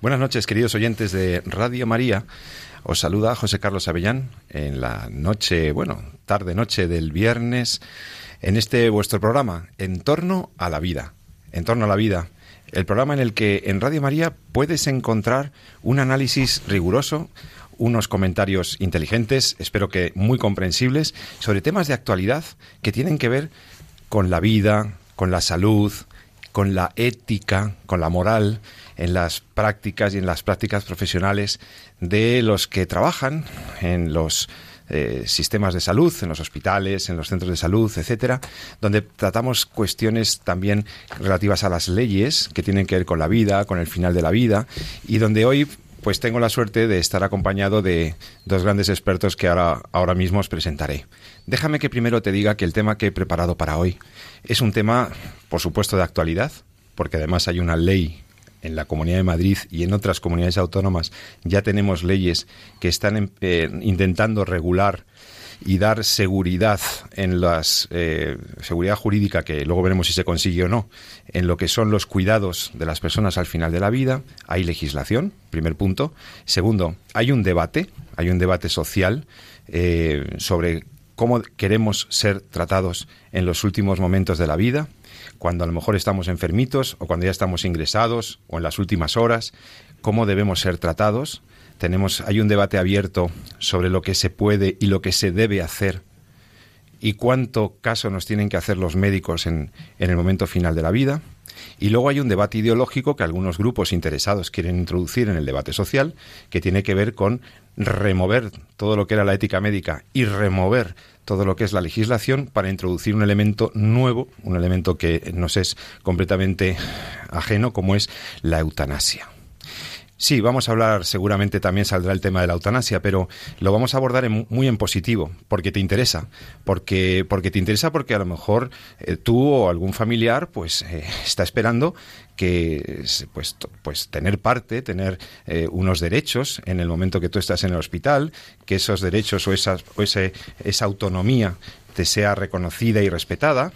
Buenas noches, queridos oyentes de Radio María. Os saluda José Carlos Avellán en la noche, bueno, tarde noche del viernes, en este vuestro programa, En torno a la vida. En torno a la vida. El programa en el que en Radio María puedes encontrar un análisis riguroso, unos comentarios inteligentes, espero que muy comprensibles, sobre temas de actualidad que tienen que ver con la vida, con la salud, con la ética, con la moral, en las prácticas y en las prácticas profesionales de los que trabajan en los eh, sistemas de salud, en los hospitales, en los centros de salud, etcétera, donde tratamos cuestiones también relativas a las leyes que tienen que ver con la vida, con el final de la vida, y donde hoy pues tengo la suerte de estar acompañado de dos grandes expertos que ahora, ahora mismo os presentaré. Déjame que primero te diga que el tema que he preparado para hoy es un tema, por supuesto, de actualidad, porque además hay una ley en la Comunidad de Madrid y en otras comunidades autónomas ya tenemos leyes que están eh, intentando regular y dar seguridad en las eh, seguridad jurídica que luego veremos si se consigue o no en lo que son los cuidados de las personas al final de la vida. Hay legislación primer punto. Segundo hay un debate hay un debate social eh, sobre cómo queremos ser tratados en los últimos momentos de la vida cuando a lo mejor estamos enfermitos o cuando ya estamos ingresados o en las últimas horas, cómo debemos ser tratados. Tenemos, hay un debate abierto sobre lo que se puede y lo que se debe hacer y cuánto caso nos tienen que hacer los médicos en, en el momento final de la vida. Y luego hay un debate ideológico que algunos grupos interesados quieren introducir en el debate social, que tiene que ver con remover todo lo que era la ética médica y remover todo lo que es la legislación para introducir un elemento nuevo, un elemento que nos es completamente ajeno, como es la eutanasia. Sí, vamos a hablar, seguramente también saldrá el tema de la eutanasia, pero lo vamos a abordar muy en positivo, porque te interesa, porque, porque te interesa porque a lo mejor eh, tú o algún familiar pues eh, está esperando que pues, pues tener parte, tener eh, unos derechos en el momento que tú estás en el hospital, que esos derechos o, esa, o ese, esa autonomía te sea reconocida y respetada,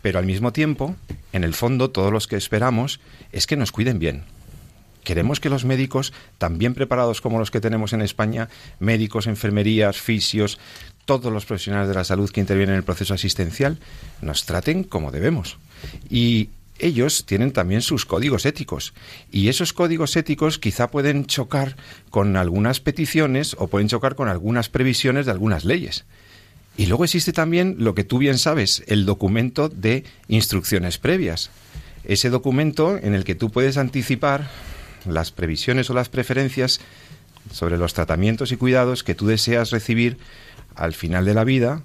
pero al mismo tiempo, en el fondo, todos los que esperamos es que nos cuiden bien. Queremos que los médicos, tan bien preparados como los que tenemos en España, médicos, enfermerías, fisios, todos los profesionales de la salud que intervienen en el proceso asistencial, nos traten como debemos. Y ellos tienen también sus códigos éticos y esos códigos éticos quizá pueden chocar con algunas peticiones o pueden chocar con algunas previsiones de algunas leyes. Y luego existe también lo que tú bien sabes, el documento de instrucciones previas. Ese documento en el que tú puedes anticipar las previsiones o las preferencias sobre los tratamientos y cuidados que tú deseas recibir al final de la vida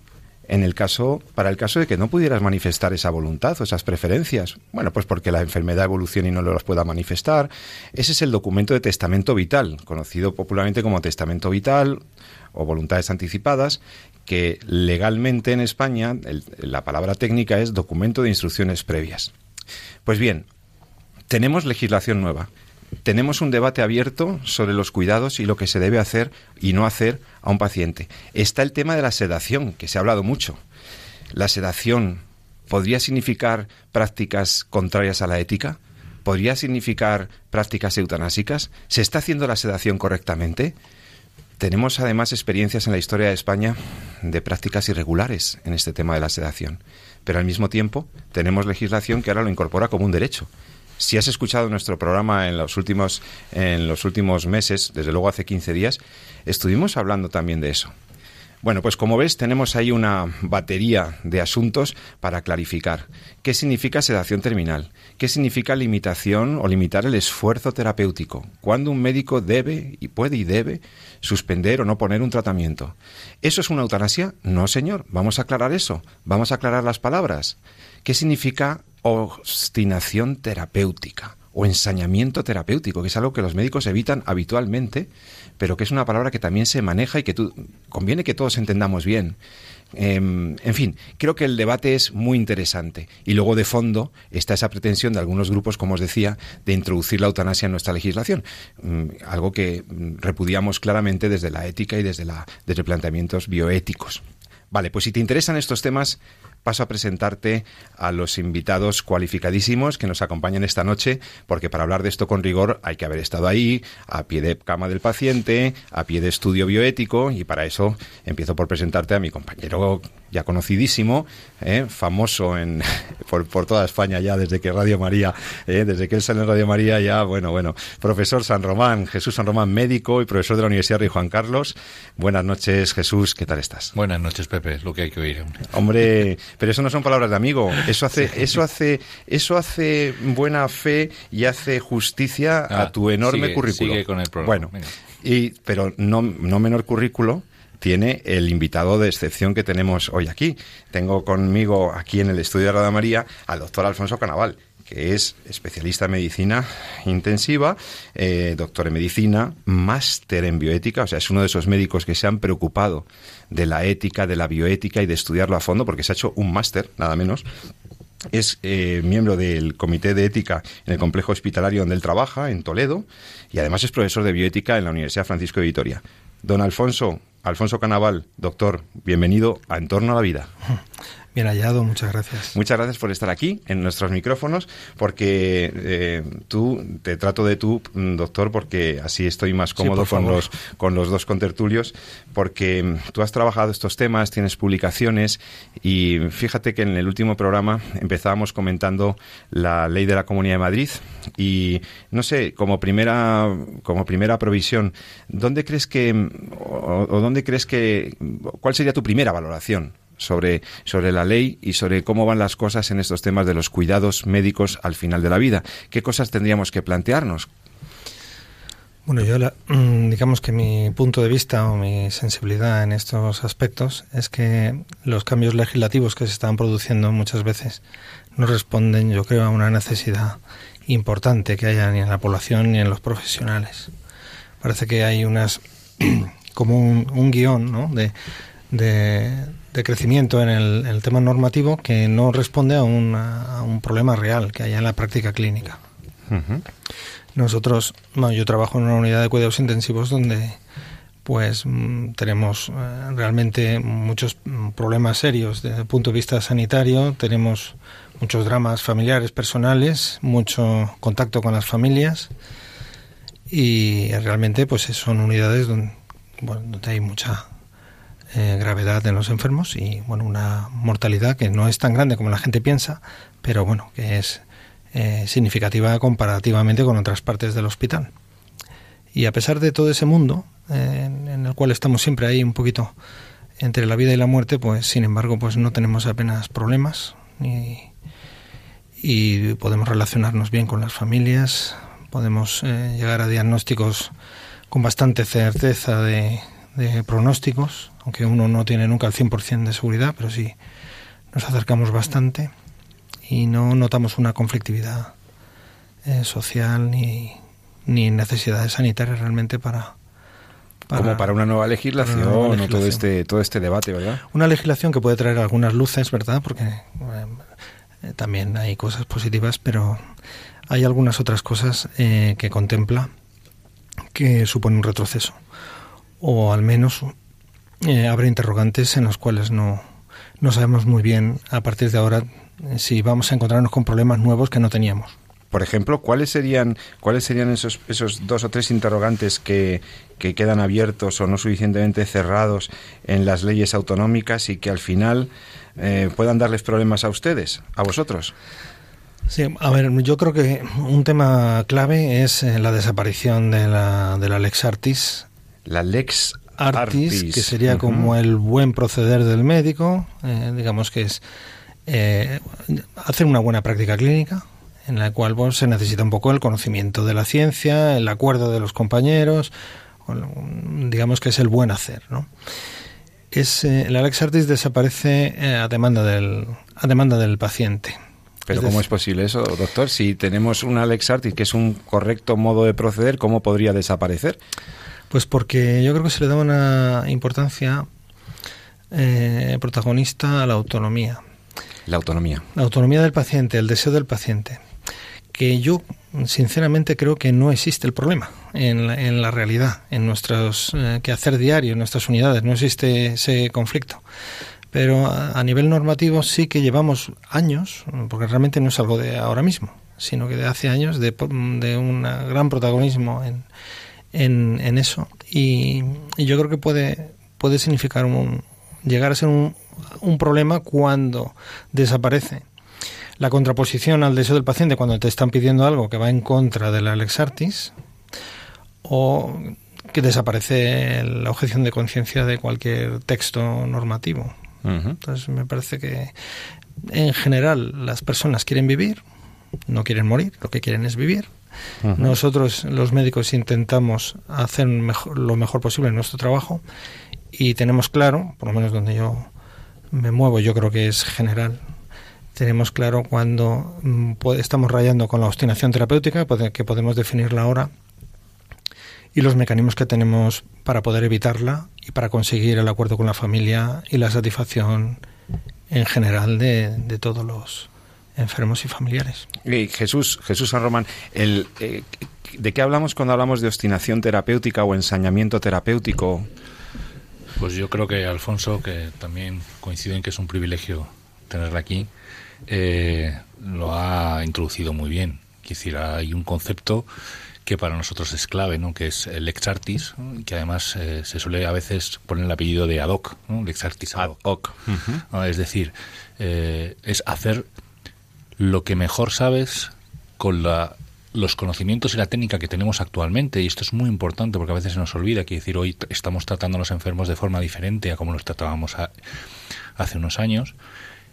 en el caso, para el caso de que no pudieras manifestar esa voluntad o esas preferencias. Bueno, pues porque la enfermedad evolucione y no las pueda manifestar. Ese es el documento de testamento vital, conocido popularmente como testamento vital o voluntades anticipadas, que legalmente en España la palabra técnica es documento de instrucciones previas. Pues bien, tenemos legislación nueva tenemos un debate abierto sobre los cuidados y lo que se debe hacer y no hacer a un paciente. Está el tema de la sedación, que se ha hablado mucho. La sedación podría significar prácticas contrarias a la ética. ¿Podría significar prácticas eutanásicas? ¿Se está haciendo la sedación correctamente? Tenemos además experiencias en la historia de España de prácticas irregulares en este tema de la sedación, pero al mismo tiempo tenemos legislación que ahora lo incorpora como un derecho si has escuchado nuestro programa en los últimos, en los últimos meses, desde luego hace 15 días, estuvimos hablando también de eso. Bueno, pues como ves, tenemos ahí una batería de asuntos para clarificar. ¿Qué significa sedación terminal? ¿Qué significa limitación o limitar el esfuerzo terapéutico? ¿Cuándo un médico debe y puede y debe suspender o no poner un tratamiento? ¿Eso es una eutanasia? No, señor. Vamos a aclarar eso. Vamos a aclarar las palabras. ¿Qué significa obstinación terapéutica o ensañamiento terapéutico, que es algo que los médicos evitan habitualmente, pero que es una palabra que también se maneja y que conviene que todos entendamos bien. Em, en fin, creo que el debate es muy interesante. Y luego de fondo está esa pretensión de algunos grupos, como os decía, de introducir la eutanasia en nuestra legislación. Mm, algo que mm, repudiamos claramente desde la ética y desde, la, desde planteamientos bioéticos. Vale, pues si te interesan estos temas, paso a presentarte a los invitados cualificadísimos que nos acompañan esta noche, porque para hablar de esto con rigor hay que haber estado ahí, a pie de cama del paciente, a pie de estudio bioético, y para eso empiezo por presentarte a mi compañero ya conocidísimo, ¿eh? famoso en, por, toda España ya desde que Radio María, ¿eh? desde que él sale en Radio María ya, bueno, bueno, profesor San Román, Jesús San Román, médico y profesor de la Universidad Rey Juan Carlos. Buenas noches, Jesús, ¿qué tal estás? Buenas noches, Pepe, es lo que hay que oír. Hombre, pero eso no son palabras de amigo, eso hace, eso hace, eso hace buena fe y hace justicia a ah, tu enorme currículo. Sigue con el programa. Bueno, y, pero no, no menor currículo tiene el invitado de excepción que tenemos hoy aquí. Tengo conmigo aquí en el estudio de Radio María al doctor Alfonso Canaval, que es especialista en medicina intensiva, eh, doctor en medicina, máster en bioética, o sea, es uno de esos médicos que se han preocupado de la ética, de la bioética y de estudiarlo a fondo, porque se ha hecho un máster, nada menos. Es eh, miembro del Comité de Ética en el complejo hospitalario donde él trabaja, en Toledo, y además es profesor de bioética en la Universidad Francisco de Vitoria. Don Alfonso, Alfonso Canaval, doctor, bienvenido a Entorno a la Vida. Bien hallado, muchas gracias. Muchas gracias por estar aquí en nuestros micrófonos, porque eh, tú, te trato de tú, mm, doctor, porque así estoy más cómodo con, los, con los dos contertulios, porque mm, tú has trabajado estos temas, tienes publicaciones, y fíjate que en el último programa empezábamos comentando la ley de la Comunidad de Madrid, y no sé, como primera, como primera provisión, ¿dónde crees que, o, o dónde crees que, cuál sería tu primera valoración sobre, sobre la ley y sobre cómo van las cosas en estos temas de los cuidados médicos al final de la vida. ¿Qué cosas tendríamos que plantearnos? Bueno, yo mm, digamos que mi punto de vista o mi sensibilidad en estos aspectos es que los cambios legislativos que se están produciendo muchas veces no responden, yo creo, a una necesidad importante que haya ni en la población ni en los profesionales. Parece que hay unas como un, guion ¿no? de crecimiento en el, tema normativo que no responde a, un problema real que haya en la práctica clínica. Nosotros, bueno, yo trabajo en una unidad de cuidados intensivos donde pues mm, tenemos eh, realmente muchos mm, problemas serios desde el punto de vista sanitario, tenemos muchos dramas familiares, personales, mucho contacto con las familias. Y realmente pues son unidades donde, donde hay mucha eh, gravedad en los enfermos y bueno una mortalidad que no es tan grande como la gente piensa pero bueno que es eh, significativa comparativamente con otras partes del hospital. Y a pesar de todo ese mundo eh, en el cual estamos siempre ahí un poquito entre la vida y la muerte pues sin embargo pues no tenemos apenas problemas y podemos relacionarnos bien con las familias podemos llegar a diagnósticos con bastante certeza de, de pronósticos, aunque uno no tiene nunca el 100% de seguridad, pero sí nos acercamos bastante y no notamos una conflictividad eh, social ni, ni necesidades sanitarias realmente para, como para una nueva legislación, o todo este todo este debate, ¿verdad? Una legislación que puede traer algunas luces, ¿verdad? Porque eh, también hay cosas positivas, pero hay algunas otras cosas eh, que contempla que supone un retroceso o al menos eh, habrá interrogantes en los cuales no, no sabemos muy bien a partir de ahora eh, si vamos a encontrarnos con problemas nuevos que no teníamos. Por ejemplo, ¿cuáles serían, cuáles serían esos, esos dos o tres interrogantes que, que quedan abiertos o no suficientemente cerrados en las leyes autonómicas y que al final eh, puedan darles problemas a ustedes, a vosotros? Sí, a ver, yo creo que un tema clave es la desaparición de la, de la Lex Artis la lex artis, que sería como el buen proceder del médico, eh, digamos que es eh, hacer una buena práctica clínica, en la cual pues, se necesita un poco el conocimiento de la ciencia, el acuerdo de los compañeros, digamos que es el buen hacer, ¿no? Es, eh, la lex artis desaparece a demanda del a demanda del paciente Pero ¿cómo es posible eso, doctor? Si tenemos un Alex Artis que es un correcto modo de proceder, ¿cómo podría desaparecer? Pues porque yo creo que se le da una importancia eh, protagonista a la autonomía. La autonomía. La autonomía del paciente, el deseo del paciente. Que yo, sinceramente, creo que no existe el problema en la, en la realidad, en nuestros eh, quehacer diario, en nuestras unidades. No existe ese conflicto pero a, nivel normativo sí que llevamos años, porque realmente no es algo de ahora mismo, sino que de hace años de, de un gran protagonismo en, en, eso. Y, yo creo que puede, puede significar un, llegar a ser un, un problema cuando desaparece la contraposición al deseo del paciente cuando te están pidiendo algo que va en contra de la Lex Artis o que desaparece la objeción de conciencia de cualquier texto normativo. Entonces me parece que en general las personas quieren vivir, no quieren morir, lo que quieren es vivir. Nosotros los médicos intentamos hacer lo mejor posible en nuestro trabajo y tenemos claro, por lo menos donde yo me muevo, yo creo que es general, tenemos claro cuando mm, estamos rayando con la obstinación terapéutica, que podemos definirla ahora, y los mecanismos que tenemos para poder evitarla y para conseguir el acuerdo con la familia y la satisfacción en general de, todos los enfermos y familiares. Y Jesús, Jesús San Román, el, eh, ¿de qué hablamos cuando hablamos de obstinación terapéutica o ensañamiento terapéutico? Pues yo creo que Alfonso, que también coincide en que es un privilegio tenerla aquí, eh, lo ha introducido muy bien. Es decir, hay un concepto que para nosotros es clave, ¿no? que es el lex artis, que además eh, se suele a veces poner el apellido de ad hoc, ¿no? lex artis ad hoc. Es decir, eh, es hacer lo que mejor sabes con la, los conocimientos y la técnica que tenemos actualmente, y esto es muy importante porque a veces se nos olvida, que decir, hoy estamos tratando a los enfermos de forma diferente a como los tratábamos hace unos años,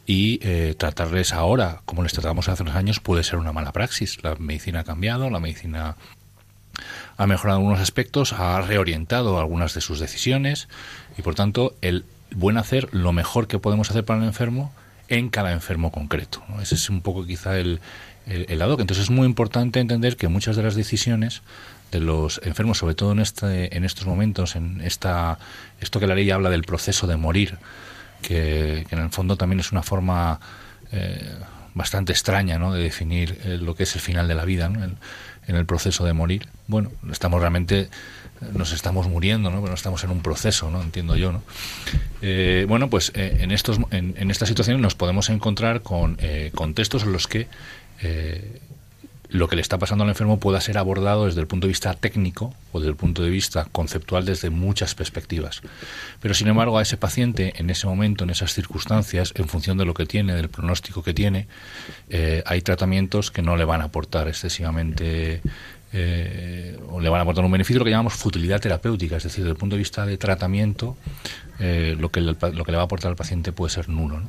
y eh, tratarles ahora como les tratábamos hace unos años puede ser una mala praxis. La medicina ha cambiado, la medicina ha mejorado algunos aspectos, ha reorientado algunas de sus decisiones. Y por tanto el buen hacer lo mejor que podemos hacer para el enfermo en cada enfermo concreto. Ese es un poco quizá el, el, lado que entonces es muy importante entender que muchas de las decisiones de los enfermos, sobre todo en este, en estos momentos, en esta esto que la ley habla del proceso de morir, que, en el fondo también es una forma eh, bastante extraña ¿no? de definir eh, lo que es el final de la vida. ¿no? En el proceso de morir. Bueno, estamos realmente, nos estamos muriendo, ¿no? Pero estamos en un proceso, ¿no? Entiendo yo, ¿no? Eh, bueno, pues eh, en, estos, en, en, estas situaciones nos podemos encontrar con eh, contextos en los que lo que le está pasando al enfermo pueda ser abordado desde el punto de vista técnico o desde el punto de vista conceptual desde muchas perspectivas. Pero sin embargo a ese paciente en ese momento, en esas circunstancias, en función de lo que tiene, del pronóstico que tiene, eh, hay tratamientos que no le van a aportar excesivamente eh, o le van a aportar un beneficio, lo que llamamos futilidad terapéutica, es decir, desde el punto de vista de tratamiento, eh, lo, que lo que le va a aportar al paciente puede ser nulo.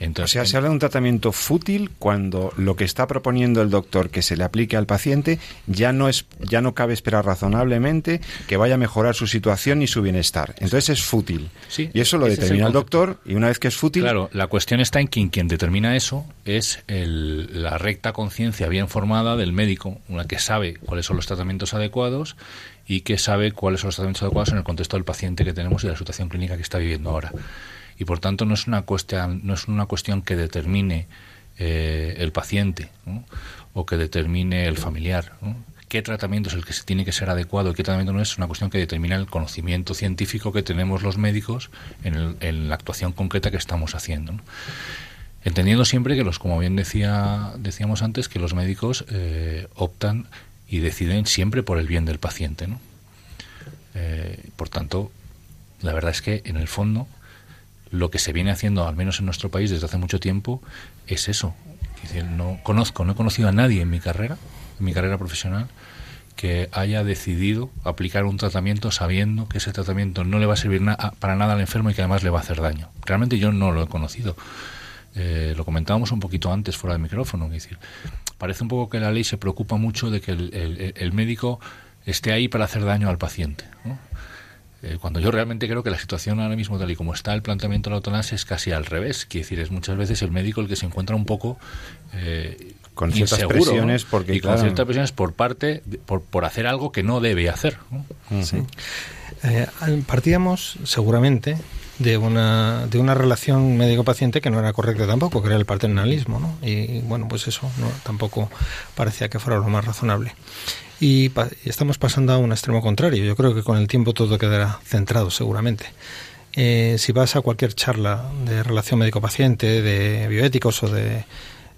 O sea, se habla de un tratamiento fútil cuando lo que está proponiendo el doctor que se le aplique al paciente ya no es ya no cabe esperar razonablemente que vaya a mejorar su situación y su bienestar. Entonces es fútil. Sí, y eso lo determina el, doctor y una vez que es fútil. Claro, la cuestión está en que quien determina eso es la recta conciencia bien formada del médico, una que sabe cuáles son los tratamientos adecuados y que sabe cuáles son los tratamientos adecuados en el contexto del paciente que tenemos y de la situación clínica que está viviendo ahora y por tanto no es una cuestión, no es una cuestión que determine eh, el paciente o que determine el familiar. ¿Qué tratamiento es el que se tiene que ser adecuado y qué tratamiento no es? una cuestión que determina el conocimiento científico que tenemos los médicos en, la actuación concreta que estamos haciendo. Entendiendo siempre que los, como bien decía, decíamos antes, que los médicos eh, optan y deciden siempre por el bien del paciente. ¿no? Eh, por tanto, la verdad es que en el fondo lo que se viene haciendo, al menos en nuestro país desde hace mucho tiempo, es eso. no conozco, no he conocido a nadie en mi carrera, en mi carrera profesional, que haya decidido aplicar un tratamiento sabiendo que ese tratamiento no le va a servir para nada al enfermo y que además le va a hacer daño. Realmente yo no lo he conocido. Eh, lo comentábamos un poquito antes fuera del micrófono. Es decir, parece un poco que la ley se preocupa mucho de que el, médico esté ahí para hacer daño al paciente. Eh, cuando yo realmente creo que la situación ahora mismo, tal y como está el planteamiento de la eutanasia, es casi al revés. Quiere decir, es muchas veces el médico el que se encuentra un poco eh, con ciertas presiones porque y con ciertas presiones por parte por, por hacer algo que no debe hacer. Sí. Eh, partíamos seguramente de una, de una relación médico-paciente que no era correcta tampoco, que era el paternalismo, ¿no? Y, bueno, pues eso no, tampoco parecía que fuera lo más razonable. Y, estamos pasando a un extremo contrario. Yo creo que con el tiempo todo quedará centrado seguramente. Eh, si vas a cualquier charla de relación médico-paciente, de bioéticos o de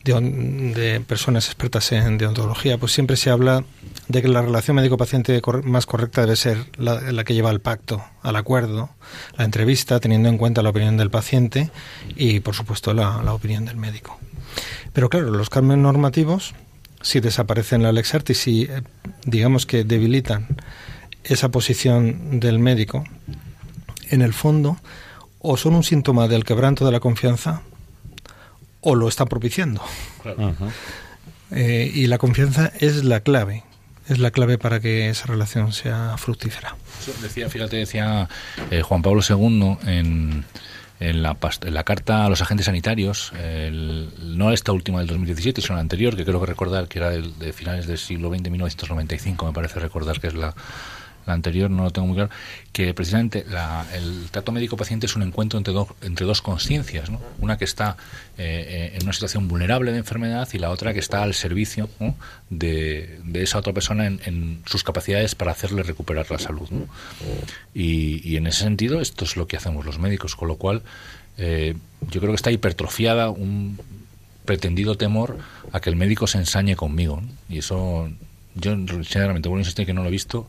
de, personas expertas en deontología, pues siempre se habla de que la relación médico-paciente más correcta debe ser la, que lleva al pacto, al acuerdo, la entrevista, teniendo en cuenta la opinión del paciente y, por supuesto, la, opinión del médico. Pero claro, los cambios normativos, si desaparecen la Lex Artis, si eh, digamos que debilitan esa posición del médico, en el fondo, o son un síntoma del quebranto de la confianza, o lo está propiciando. Eh, y la confianza es la clave, es la clave para que esa relación sea fructífera. Decía, fíjate, decía eh, Juan Pablo II en, en, la, en la carta a los agentes sanitarios, no esta última del 2017, sino la anterior, que creo que recordar que era de finales del siglo XX, 1995, me parece recordar que es la la anterior no lo tengo muy claro, que precisamente el trato médico-paciente es un encuentro entre, entre dos conciencias, ¿no? una que está eh, eh, en una situación vulnerable de enfermedad y la otra que está al servicio de, esa otra persona en, sus capacidades para hacerle recuperar la salud. Y, en ese sentido esto es lo que hacemos los médicos, con lo cual eh, yo creo que está hipertrofiada un pretendido temor a que el médico se ensañe conmigo. Y eso, yo sinceramente, bueno, insistir que no lo he visto,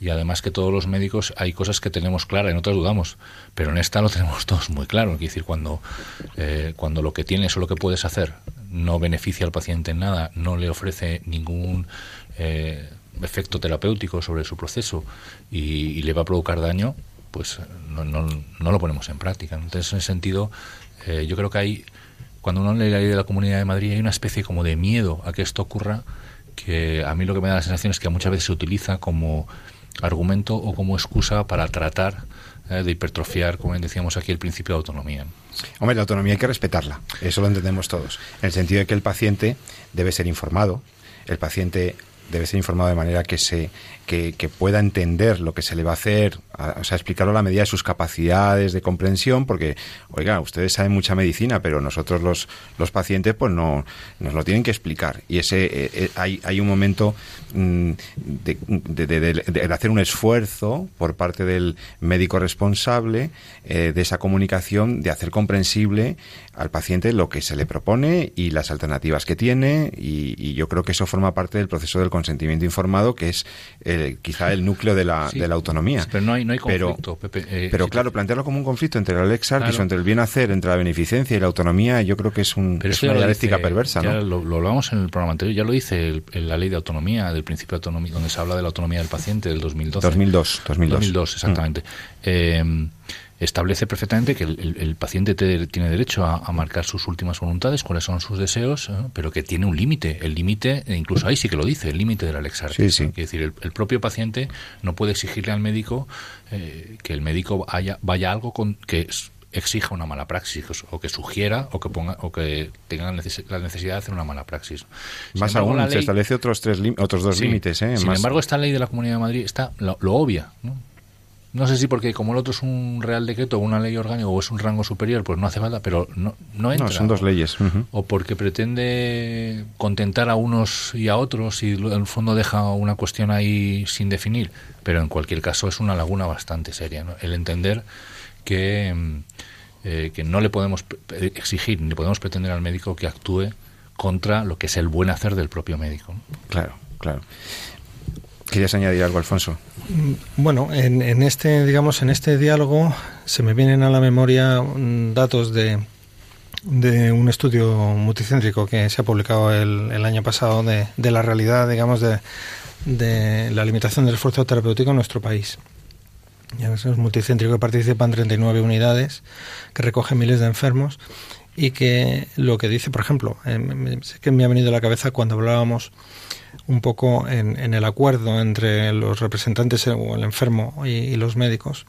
y además que todos los médicos hay cosas que tenemos claras, en otras dudamos, pero en esta lo tenemos todos muy claro. Es decir, cuando, eh, cuando lo que tienes o lo que puedes hacer no beneficia al paciente en nada, no le ofrece ningún eh, efecto terapéutico sobre su proceso y, le va a provocar daño, pues no, no, no, lo ponemos en práctica. Entonces, en ese sentido, eh, yo creo que hay, cuando uno lee la ley de la Comunidad de Madrid, hay una especie como de miedo a que esto ocurra, que a mí lo que me da la sensación es que muchas veces se utiliza como argumento o como excusa para tratar eh, de hipertrofiar, como decíamos aquí, el principio de autonomía. Hombre, la autonomía hay que respetarla, eso lo entendemos todos, en el sentido de que el paciente debe ser informado, el paciente debe ser informado de manera que se que, pueda entender lo que se le va a hacer, o sea, explicarlo a la medida de sus capacidades de comprensión, porque, oiga, ustedes saben mucha medicina, pero nosotros los, los pacientes, pues no, nos lo tienen que explicar. Y ese eh, eh, hay, hay un momento mm, de, hacer un esfuerzo por parte del médico responsable eh, de esa comunicación, de hacer comprensible al paciente lo que se le propone y las alternativas que tiene, y, yo creo que eso forma parte del proceso del consentimiento informado, que es quizá el núcleo de la, de la autonomía. pero no hay, no hay conflicto, pero, eh, pero claro, plantearlo como un conflicto entre la lex artis, entre el bien hacer, entre la beneficencia y la autonomía, yo creo que es, un, una dialéctica perversa. ¿no? Lo, lo, hablamos en el programa anterior, ya lo dice la ley de autonomía, del principio de autonomía, donde se habla de la autonomía del paciente del 2012. 2002, 2002. 2002 exactamente. Eh, establece perfectamente que el, paciente tiene derecho a, marcar sus últimas voluntades, cuáles son sus deseos, ¿eh? pero que tiene un límite. El límite, e incluso ahí sí que lo dice, el límite de la Lex Artis. Es decir, el, propio paciente no puede exigirle al médico eh, que el médico haya, vaya algo con que exija una mala praxis o que sugiera o que ponga o que tenga la necesidad de hacer una mala praxis. Más aún, se establece otros tres otros dos límites. ¿eh? Sin embargo, esta ley de la Comunidad de Madrid está lo, lo obvia. ¿no? No sé si porque como el otro es un real decreto o una ley orgánica o es un rango superior, pues no hace falta, pero no, no entra. No, son dos leyes. O porque pretende contentar a unos y a otros y en el fondo deja una cuestión ahí sin definir. Pero en cualquier caso es una laguna bastante seria. El entender que, mm, eh, que no le podemos exigir ni podemos pretender al médico que actúe contra lo que es el buen hacer del propio médico. Claro, claro. ¿Querías añadir algo, Alfonso? Mm, bueno, en, este, digamos, en este diálogo se me vienen a la memoria mm, datos de, de un estudio multicéntrico que se ha publicado el, año pasado de, de, la realidad, digamos, de, de, la limitación del esfuerzo terapéutico en nuestro país. Ya es multicéntrico que participan 39 unidades, que recoge miles de enfermos y que lo que dice, por ejemplo, eh, que me ha venido a la cabeza cuando hablábamos un poco en, el acuerdo entre los representantes o el enfermo y, los médicos,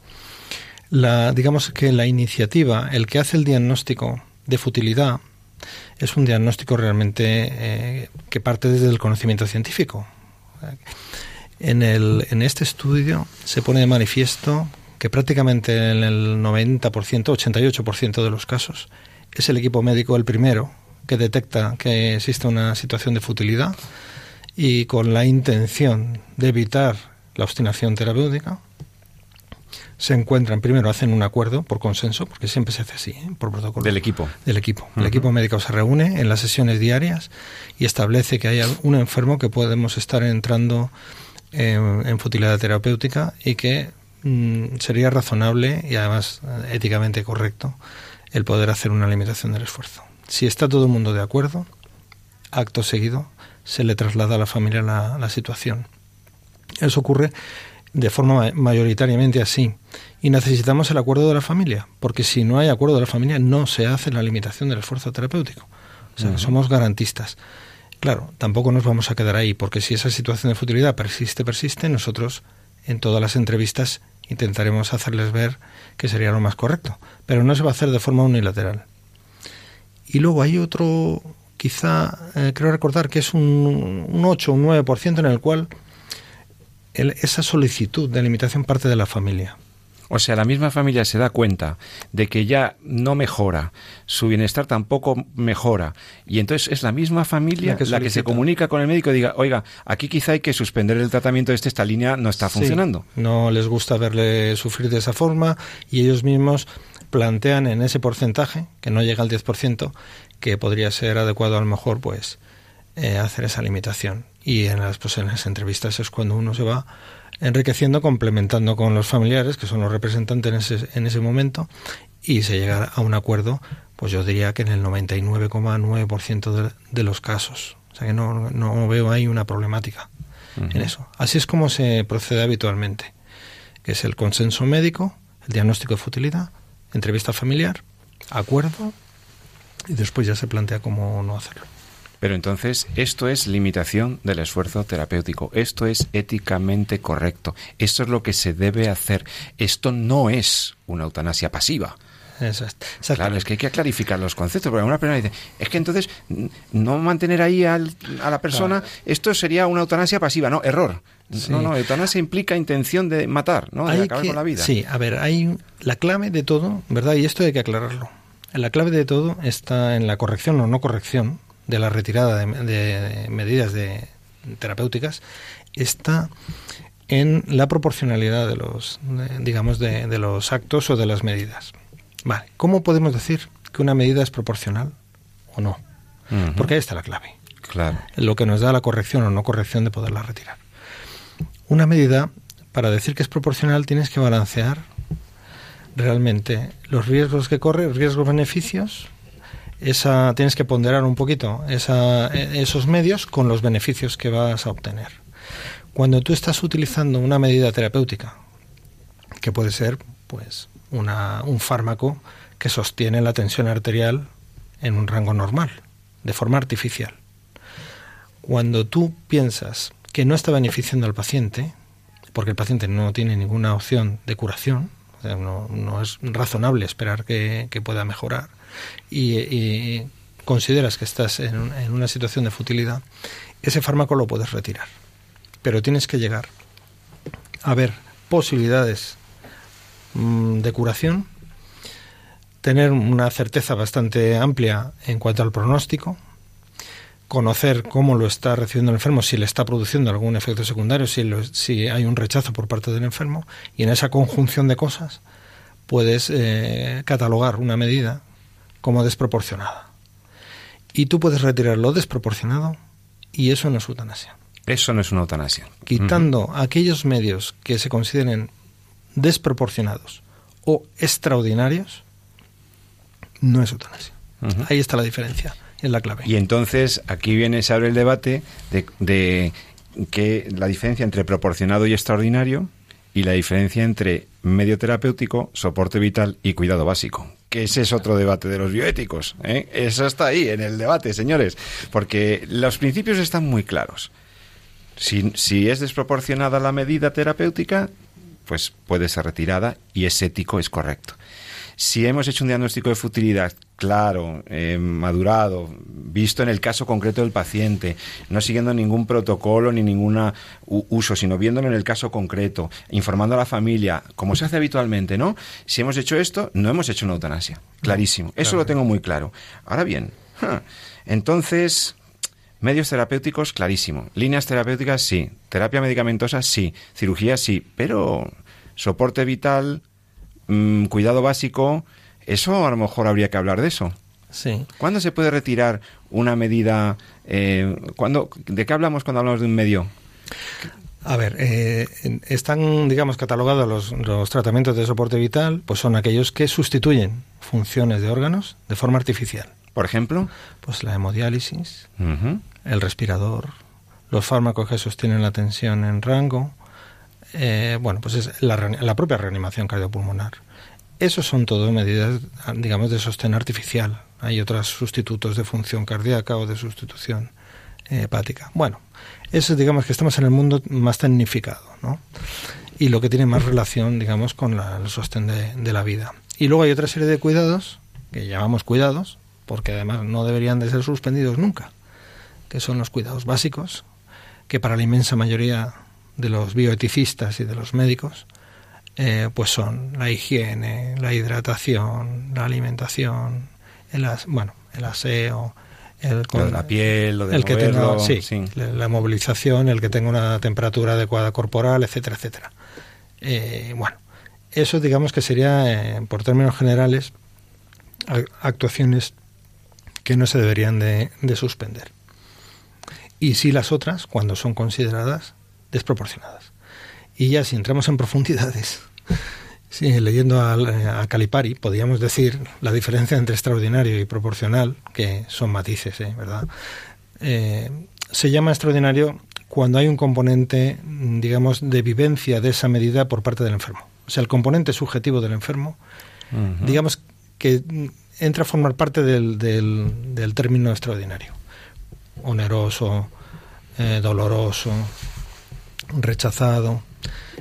la, digamos que la iniciativa, el que hace el diagnóstico de futilidad, es un diagnóstico realmente eh, que parte desde el conocimiento científico. En, el, en este estudio se pone de manifiesto que prácticamente en el 90%, 88% de los casos es el equipo médico el primero que detecta que existe una situación de futilidad y con la intención de evitar la obstinación terapéutica, se encuentran, primero hacen un acuerdo por consenso, porque siempre se hace así, ¿eh? por protocolo. Del equipo. Del equipo. El equipo médico se reúne en las sesiones diarias y establece que hay un enfermo que podemos estar entrando en, futilidad terapéutica y que mm, sería razonable y además eh, éticamente correcto el poder hacer una limitación del esfuerzo. Si está todo el mundo de acuerdo, acto seguido se le traslada a la familia la, la situación. Eso ocurre de forma mayoritariamente así. Y necesitamos el acuerdo de la familia, porque si no hay acuerdo de la familia no se hace la limitación del esfuerzo terapéutico. O sea, somos garantistas. Claro, tampoco nos vamos a quedar ahí, porque si esa situación de futilidad persiste, persiste, nosotros en todas las entrevistas intentaremos hacerles ver que sería lo más correcto, pero no se va a hacer de forma unilateral. Y luego hay otro quizá eh, creo recordar que es un, un 8 o un 9% en el cual esa solicitud de limitación parte de la familia. O sea, la misma familia se da cuenta de que ya no mejora, su bienestar tampoco mejora, y entonces es la misma familia la que, se comunica con el médico y diga, oiga, aquí quizá hay que suspender el tratamiento de este, esta línea no está funcionando. no les gusta verle sufrir de esa forma y ellos mismos plantean en ese porcentaje, que no llega al 10%, que podría ser adecuado a lo mejor pues eh, hacer esa limitación. Y en las, pues, en las entrevistas es cuando uno se va enriqueciendo, complementando con los familiares, que son los representantes en ese, en ese momento, y se llega a un acuerdo, pues yo diría que en el 99,9% de, de los casos. O sea que no, no veo ahí una problemática en eso. Así es como se procede habitualmente, que es el consenso médico, el diagnóstico de futilidad, entrevista familiar, acuerdo y después ya se plantea cómo no hacerlo. Pero entonces esto es limitación del esfuerzo terapéutico, esto es éticamente correcto, esto es lo que se debe hacer, esto no es una eutanasia pasiva. Exacto. Claro, es que hay que clarificar los conceptos, porque una persona dice, es que entonces no mantener ahí a la persona, esto sería una eutanasia pasiva, no, error. No, no, eutanasia implica intención de matar, ¿no? De acabar con la vida. Sí, a ver, hay la clave de todo, ¿verdad? Y esto hay que aclararlo. La clave de todo está en la corrección o no corrección de la retirada de, medidas de, terapéuticas está en la proporcionalidad de los, digamos, de, los actos o de las medidas. Vale, ¿cómo podemos decir que una medida es proporcional o no? Porque ahí está la clave. Claro. Lo que nos da la corrección o no corrección de poderla retirar. Una medida, para decir que es proporcional, tienes que balancear realmente los riesgos que corre, riesgos-beneficios, esa, tienes que ponderar un poquito esa, esos medios con los beneficios que vas a obtener. Cuando tú estás utilizando una medida terapéutica, que puede ser pues un fármaco que sostiene la tensión arterial en un rango normal, de forma artificial. Cuando tú piensas que no está beneficiando al paciente, porque el paciente no tiene ninguna opción de curación, no, es razonable esperar que pueda mejorar, y, consideras que estás en, una situación de futilidad, ese fármaco lo puedes retirar. Pero tienes que llegar a ver posibilidades mm, de curación, tener una certeza bastante amplia en cuanto al pronóstico, conocer cómo lo está recibiendo el enfermo, si le está produciendo algún efecto secundario, si, hay un rechazo por parte del enfermo, y en esa conjunción de cosas puedes eh, catalogar una medida como desproporcionada. Y tú puedes retirar lo desproporcionado y eso no es eutanasia. Eso no es una eutanasia. Quitando aquellos medios que se consideren desproporcionados o extraordinarios, no es eutanasia. Ahí está la diferencia, es la clave. Y entonces aquí viene, se abre el debate de, de que la diferencia entre proporcionado y extraordinario y la diferencia entre medio terapéutico, soporte vital y cuidado básico que ese es otro debate de los bioéticos. ¿eh? Eso está ahí, en el debate, señores, porque los principios están muy claros. Si, si es desproporcionada la medida terapéutica, pues puede ser retirada y es ético, es correcto. Si hemos hecho un diagnóstico de futilidad claro, eh, madurado, visto en el caso concreto del paciente, no siguiendo ningún protocolo ni ningún uso, sino viéndolo en el caso concreto, informando a la familia, como se hace habitualmente, ¿no? Si hemos hecho esto, no hemos hecho una eutanasia. Clarísimo. Eso lo tengo muy claro. Ahora bien, entonces, medios terapéuticos, clarísimo. Líneas terapéuticas, sí. Terapia medicamentosa, sí. Cirugía, sí. Pero soporte vital, mm, cuidado básico, eso a lo mejor habría que hablar de eso. Sí. ¿Cuándo se puede retirar una medida? Eh, ¿De qué hablamos cuando hablamos de un medio? A ver, eh, están, digamos, catalogados los, los, tratamientos de soporte vital, pues son aquellos que sustituyen funciones de órganos de forma artificial. Por ejemplo, pues la hemodiálisis, el respirador, los fármacos que sostienen la tensión en rango, eh, bueno, pues es la, la propia reanimación cardiopulmonar. Esos son todo medidas, digamos, de sostén artificial. Hay otros sustitutos de función cardíaca o de sustitución eh, hepática. Bueno, eso digamos que estamos en el mundo más tecnificado, ¿no? Y lo que tiene más relación, digamos, con el sostén de, de la vida. Y luego hay otra serie de cuidados, que llamamos cuidados, porque además no deberían de ser suspendidos nunca, que son los cuidados básicos, que para la inmensa mayoría de los bioeticistas y de los médicos eh, pues son la higiene, la hidratación, la alimentación, el, bueno, el aseo, el, con, la piel, el que tenga, sí, La, movilización, el que tenga una temperatura adecuada corporal, etcétera, etcétera. Eh, bueno, eso digamos que sería, eh, por términos generales, actuaciones que no se deberían de, de suspender. Y sí las otras, cuando son consideradas desproporcionadas. Y ya si entramos en profundidades, Sí, leyendo a, Calipari, podríamos decir la diferencia entre extraordinario y proporcional, que son matices, ¿eh? ¿verdad? Eh, se llama extraordinario cuando hay un componente, digamos, de vivencia de esa medida por parte del enfermo. O sea, el componente subjetivo del enfermo, digamos que entra a formar parte del, del, término extraordinario. Oneroso, eh, doloroso, rechazado.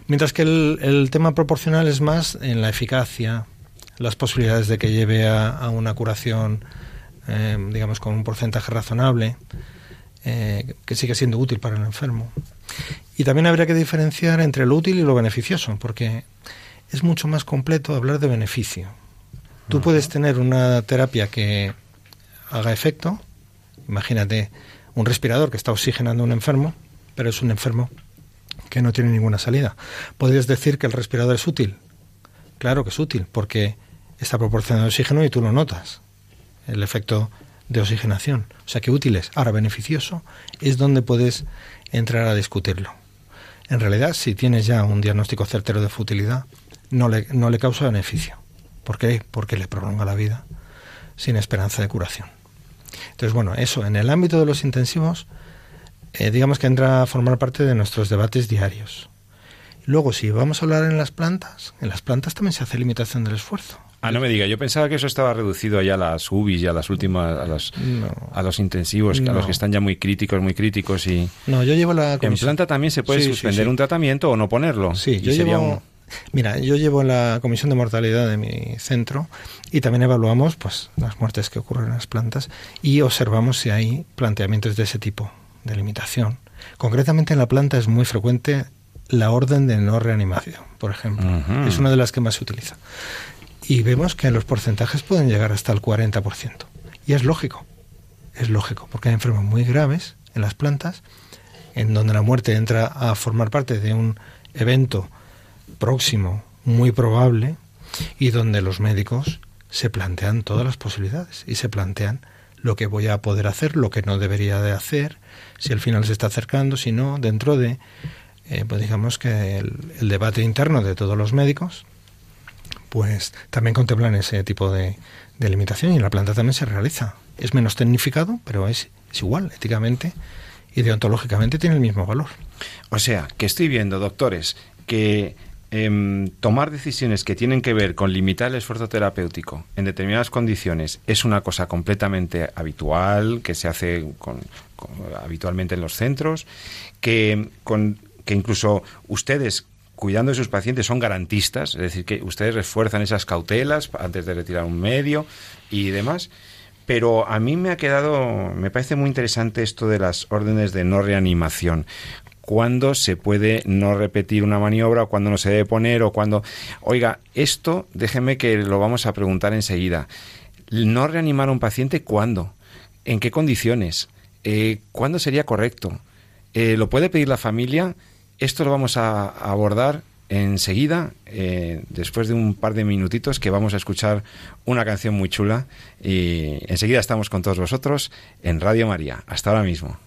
Mientras que el, tema proporcional es más en la eficacia, las posibilidades de que lleve a, una curación, eh, digamos, con un porcentaje razonable, eh, que sigue siendo útil para el enfermo. Y también habría que diferenciar entre lo útil y lo beneficioso, porque es mucho más completo hablar de beneficio. Tú puedes tener una terapia que haga efecto, imagínate un respirador que está oxigenando a un enfermo, pero es un enfermo que no tiene ninguna salida. ¿Podrías decir que el respirador es útil? Claro que es útil, porque está proporcionando oxígeno y tú lo notas, el efecto de oxigenación. O sea que útil es. Ahora, beneficioso es donde puedes entrar a discutirlo. En realidad, si tienes ya un diagnóstico certero de futilidad, no le, no le causa beneficio. ¿Por qué? Porque le prolonga la vida sin esperanza de curación. Entonces, bueno, eso en el ámbito de los intensivos eh, digamos que entra a formar parte de nuestros debates diarios. Luego, si vamos a hablar en las plantas, en las plantas también se hace limitación del esfuerzo. Ah, no me diga, yo pensaba que eso estaba reducido ya a las UBIs y a las últimas, a los, a los intensivos, a los que están ya muy críticos, muy críticos y... No, yo llevo la... En planta también se puede suspender un tratamiento o no ponerlo. Sí, yo llevo... Mira, yo llevo la comisión de mortalidad de mi centro y también evaluamos pues las muertes que ocurren en las plantas y observamos si hay planteamientos de ese tipo de limitación. Concretamente en la planta es muy frecuente la orden de no reanimación, por ejemplo. Es una de las que más se utiliza. Y vemos que los porcentajes pueden llegar hasta el 40%. Y es lógico, es lógico, porque hay enfermos muy graves en las plantas, en donde la muerte entra a formar parte de un evento próximo, muy probable, y donde los médicos se plantean todas las posibilidades y se plantean lo que voy a poder hacer, lo que no debería de hacer, si el final se está acercando, si no, dentro de, eh, pues digamos que el, debate interno de todos los médicos, pues también contemplan ese tipo de, limitación y la planta también se realiza. Es menos tecnificado, pero es, es igual, éticamente y deontológicamente tiene el mismo valor. O sea, que estoy viendo, doctores, que em, tomar decisiones que tienen que ver con limitar el esfuerzo terapéutico en determinadas condiciones es una cosa completamente habitual, que se hace habitualmente en los centros, que, con, que incluso ustedes cuidando de sus pacientes son garantistas, es decir, que ustedes refuerzan esas cautelas antes de retirar un medio y demás. Pero a mí me ha quedado, me parece muy interesante esto de las órdenes de no reanimación. ¿Cuándo se puede no repetir una maniobra o cuándo no se debe poner o cuándo... Oiga, esto déjeme que lo vamos a preguntar enseguida. ¿No reanimar a un paciente cuándo? ¿En qué condiciones? Eh, ¿Cuándo sería correcto? Eh, ¿Lo puede pedir la familia? Esto lo vamos a abordar enseguida, eh, después de un par de minutitos, que vamos a escuchar una canción muy chula. Y enseguida estamos con todos vosotros en Radio María. Hasta ahora mismo.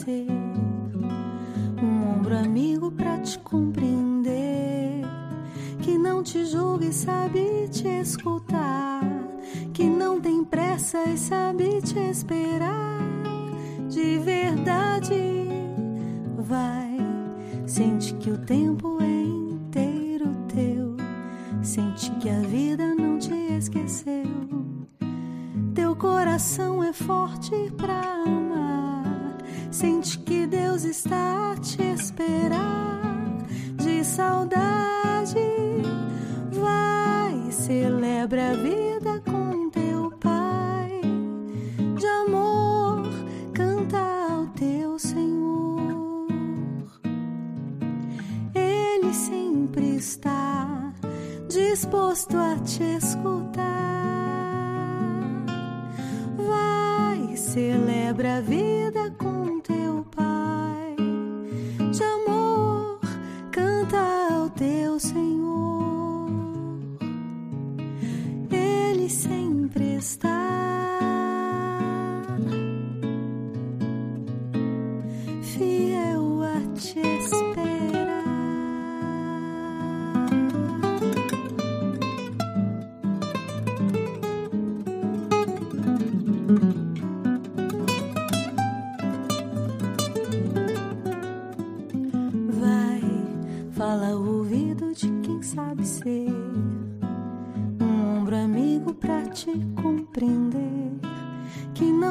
ser um ombro amigo para te compreender, que não te julga e sabe te escutar, que não tem pressa e sabe te esperar. De verdade, vai, sente que o tempo é inteiro teu, sente que a vida não te esqueceu. Teu coração é forte pra amar. Sente que Deus está a te esperar de saudade.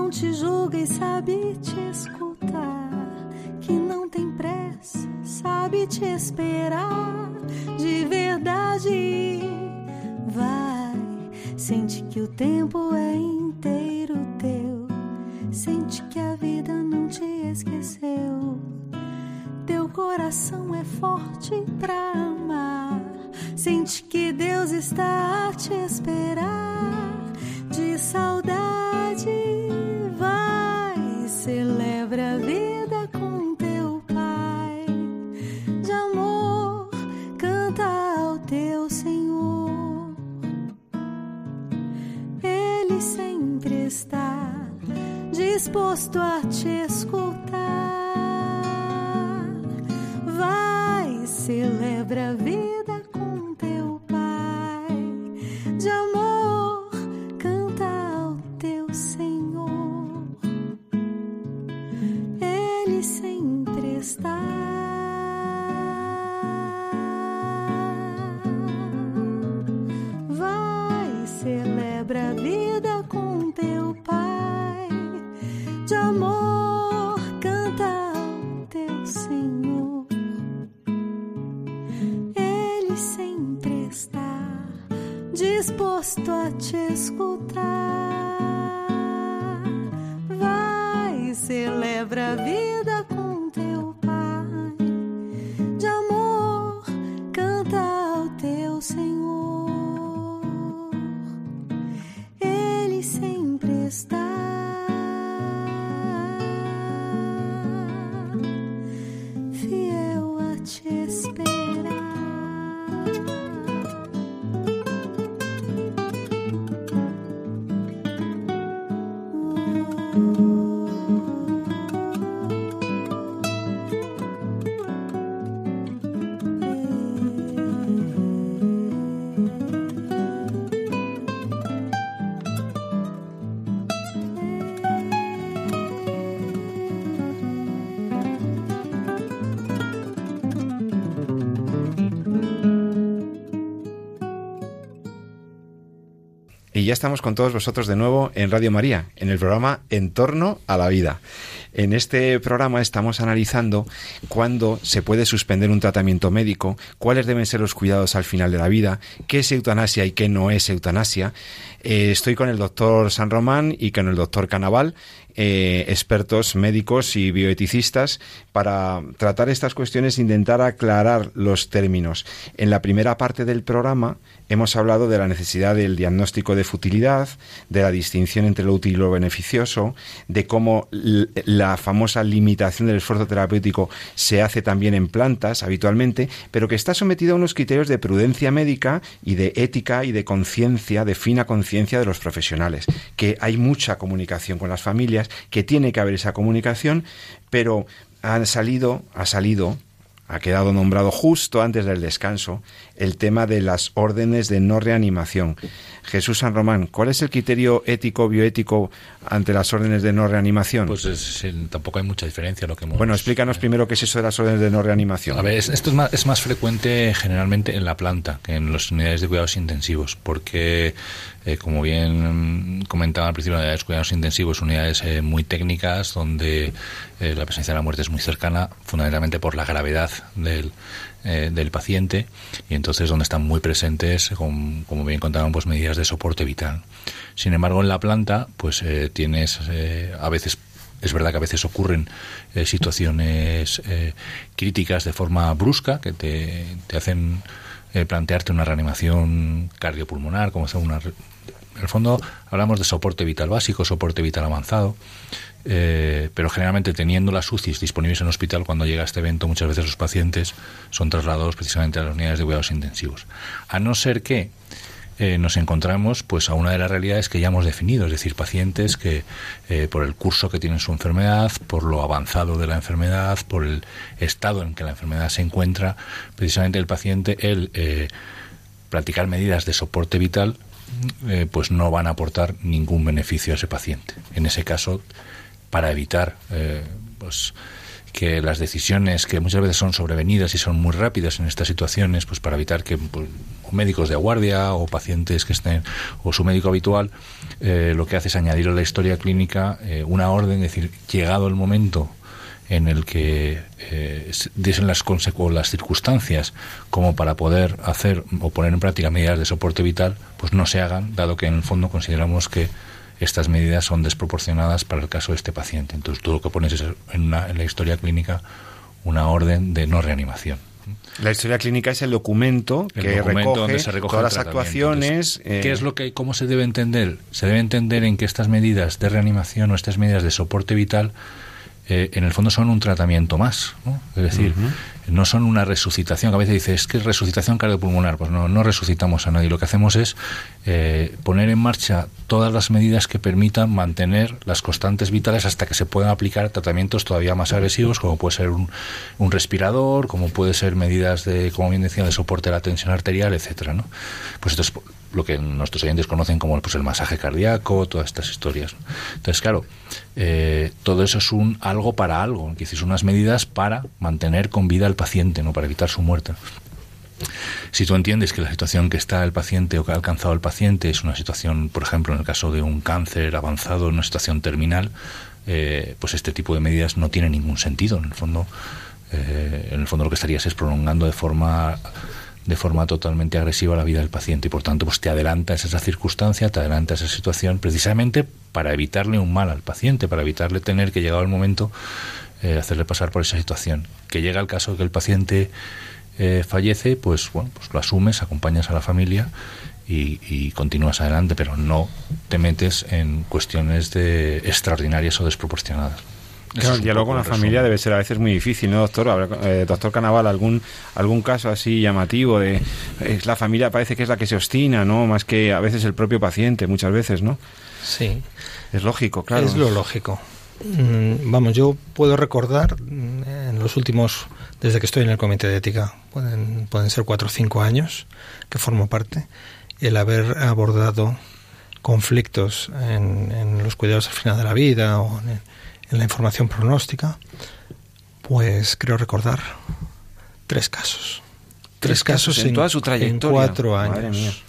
não te julga e sabe te escutar, que não tem pressa, sabe te esperar de verdade. Vai, sente que o tempo é inteiro teu, sente que a vida não te esqueceu. Teu coração é forte pra amar, sente que Deus está a te esperar de saudade. disposto a te escutar. Vai, celebra a vida. aprendo a te escutar. Vai, celebra a vida. Ya estamos con todos vosotros de nuevo en Radio María, en el programa En torno a la vida. En este programa estamos analizando cuándo se puede suspender un tratamiento médico, cuáles deben ser los cuidados al final de la vida, qué es eutanasia y qué no es eutanasia. Eh, estoy con el doctor San Román y con el doctor Canaval, eh, expertos médicos y bioeticistas, para tratar estas cuestiones e intentar aclarar los términos. En la primera parte del programa hemos hablado de la necesidad del diagnóstico de futilidad, de la distinción entre lo útil y lo beneficioso, de cómo la famosa limitación del esfuerzo terapéutico se hace también en plantas habitualmente, pero que está sometido a unos criterios de prudencia médica y de ética y de conciencia, de fina conciencia de los profesionales, que hay mucha comunicación con las familias, que tiene que haber esa comunicación, pero han salido, ha salido ha quedado nombrado justo antes del descanso el tema de las órdenes de no reanimación. Jesús San Román, ¿cuál es el criterio ético, bioético ante las órdenes de no reanimación? Pues tampoco hay mucha diferencia. Lo que Bueno, explícanos primero qué es eso de las órdenes de no reanimación. A ver, esto es más, es más frecuente generalmente en la planta que en las unidades de cuidados intensivos, porque eh, como bien comentaba al principio, unidades de cuidados intensivos, unidades eh, muy técnicas donde eh, la presencia de la muerte es muy cercana, fundamentalmente por la gravedad del, del paciente y entonces donde están muy presentes, como bien contaban, pues medidas de soporte vital. Sin embargo, en la planta, pues tienes a veces es verdad que a veces ocurren situaciones críticas de forma brusca que te, te hacen plantearte una reanimación cardiopulmonar, como sea una en el fondo hablamos de soporte vital básico, soporte vital avanzado, eh, pero generalmente teniendo las UCIs disponibles en el hospital, cuando llega este evento, muchas veces los pacientes son trasladados precisamente a las unidades de cuidados intensivos. A no ser que eh, nos encontramos pues a una de las realidades que ya hemos definido, es decir, pacientes que eh, por el curso que tienen su enfermedad, por lo avanzado de la enfermedad, por el estado en que la enfermedad se encuentra, precisamente el paciente, el practicar medidas de soporte vital eh, pues no van a aportar ningún beneficio a ese paciente. En ese caso, para evitar eh, pues que las decisiones que muchas veces son sobrevenidas y son muy rápidas en estas situaciones, pues para evitar que pues, médicos de guardia o pacientes que estén o su médico habitual, eh, lo que hace es añadir a la historia clínica una orden, es decir, llegado el momento en el que eh, diesen las, las circunstancias como para poder hacer o poner en práctica medidas de soporte vital, pues no se hagan, dado que en el fondo consideramos que estas medidas son desproporcionadas para el caso de este paciente. Entonces tú lo que pones es en, la historia clínica una orden de no reanimación. La historia clínica es el documento que recoge, se todas las actuaciones. ¿Qué eh, es lo que, cómo se debe entender? Se debe entender en que estas medidas de reanimación o estas medidas de soporte vital eh, en el fondo son un tratamiento más. ¿no? Es decir, no son una resucitación. A veces dice, es que es resucitación cardiopulmonar. Pues no, no resucitamos a nadie. Lo que hacemos es eh, poner en marcha todas las medidas que permitan mantener las constantes vitales hasta que se puedan aplicar tratamientos todavía más agresivos, como puede ser un, un respirador, como puede ser medidas de, como bien decía, de soporte de la tensión arterial, etcétera, ¿no? Pues esto es lo que nuestros oyentes conocen como pues, el masaje cardíaco, todas estas historias. Entonces, claro, eh, todo eso es un algo para algo, que unas medidas para mantener con vida al paciente, no para evitar su muerte. Si tú entiendes que la situación que está el paciente o que ha alcanzado el paciente es una situación, por ejemplo, en el caso de un cáncer avanzado, una situación terminal, eh, pues este tipo de medidas no tiene ningún sentido. En el fondo, eh, en el fondo lo que estarías es prolongando de forma de forma totalmente agresiva la vida del paciente y por tanto pues te adelantas a esa circunstancia, te adelantas a esa situación precisamente para evitarle un mal al paciente, para evitarle tener que llegado el momento eh, hacerle pasar por esa situación. Que llega el caso de que el paciente eh, fallece, pues bueno, pues lo asumes, acompañas a la familia y, y, continúas adelante, pero no te metes en cuestiones de extraordinarias o desproporcionadas. Claro, el diálogo con la familia debe ser a veces muy difícil, ¿no, doctor? Eh, doctor Canaval, algún algún caso así llamativo de es la familia parece que es la que se obstina, ¿no? Más que a veces el propio paciente, muchas veces, ¿no? Sí. Es lógico, claro. Es lo lógico. Mm, vamos, yo puedo recordar mm, en los últimos, desde que estoy en el comité de ética, pueden, pueden ser cuatro o cinco años que formo parte, el haber abordado conflictos en, en los cuidados al final de la vida o en, en la información pronóstica, pues creo recordar tres casos. Tres, casos, en, toda su trayectoria. En cuatro años.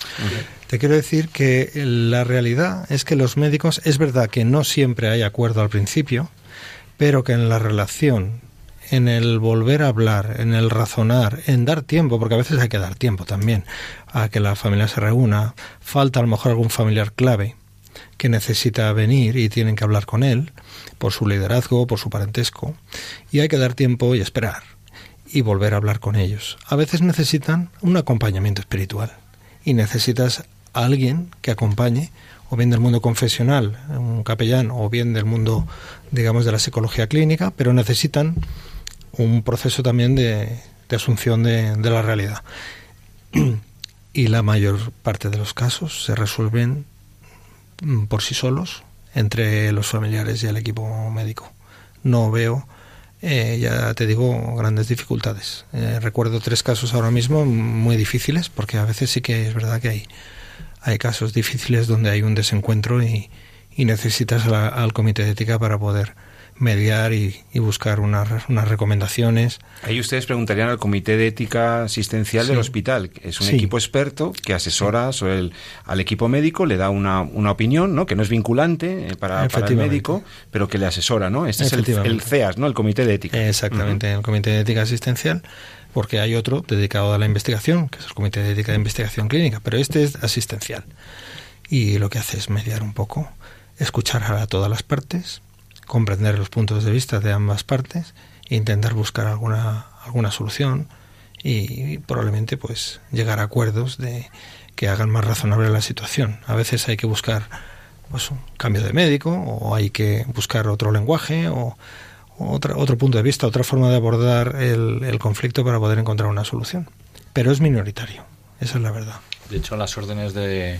Te quiero decir que la realidad es que los médicos, es verdad que no siempre hay acuerdo al principio, pero que en la relación, en el volver a hablar, en el razonar, en dar tiempo, porque a veces hay que dar tiempo también a que la familia se reúna, falta a lo mejor algún familiar clave que necesita venir y tienen que hablar con él por su liderazgo, por su parentesco, y hay que dar tiempo y esperar y volver a hablar con ellos. A veces necesitan un acompañamiento espiritual y necesitas a alguien que acompañe, o bien del mundo confesional, un capellán, o bien del mundo, digamos, de la psicología clínica, pero necesitan un proceso también de, asunción de, la realidad. y la mayor parte de los casos se resuelven mm, por sí solos entre los familiares y el equipo médico. No veo eh, ya te digo, grandes dificultades. Eh, recuerdo tres casos ahora mismo muy difíciles, porque a veces sí que es verdad que hay, hay casos difíciles donde hay un desencuentro y, necesitas al comité de ética para poder mediar y, buscar unas, unas, recomendaciones. Ahí ustedes preguntarían al Comité de Ética Asistencial del hospital. Es un equipo experto que asesora sobre el, al equipo médico, le da una, una opinión, ¿no? que no es vinculante eh, para, el médico, pero que le asesora. ¿no? Este es el, CEAS, ¿no? el Comité de Ética. Exactamente, el Comité de Ética Asistencial porque hay otro dedicado a la investigación, que es el Comité de Ética de Investigación Clínica, pero este es asistencial. Y lo que hace es mediar un poco, escuchar a todas las partes, comprender los puntos de vista de ambas partes e intentar buscar alguna, alguna solución y, probablemente pues llegar a acuerdos de que hagan más razonable la situación. A veces hay que buscar pues un cambio de médico o hay que buscar otro lenguaje o, otra, otro punto de vista, otra forma de abordar el, el conflicto para poder encontrar una solución. Pero es minoritario, esa es la verdad. De hecho, las órdenes de,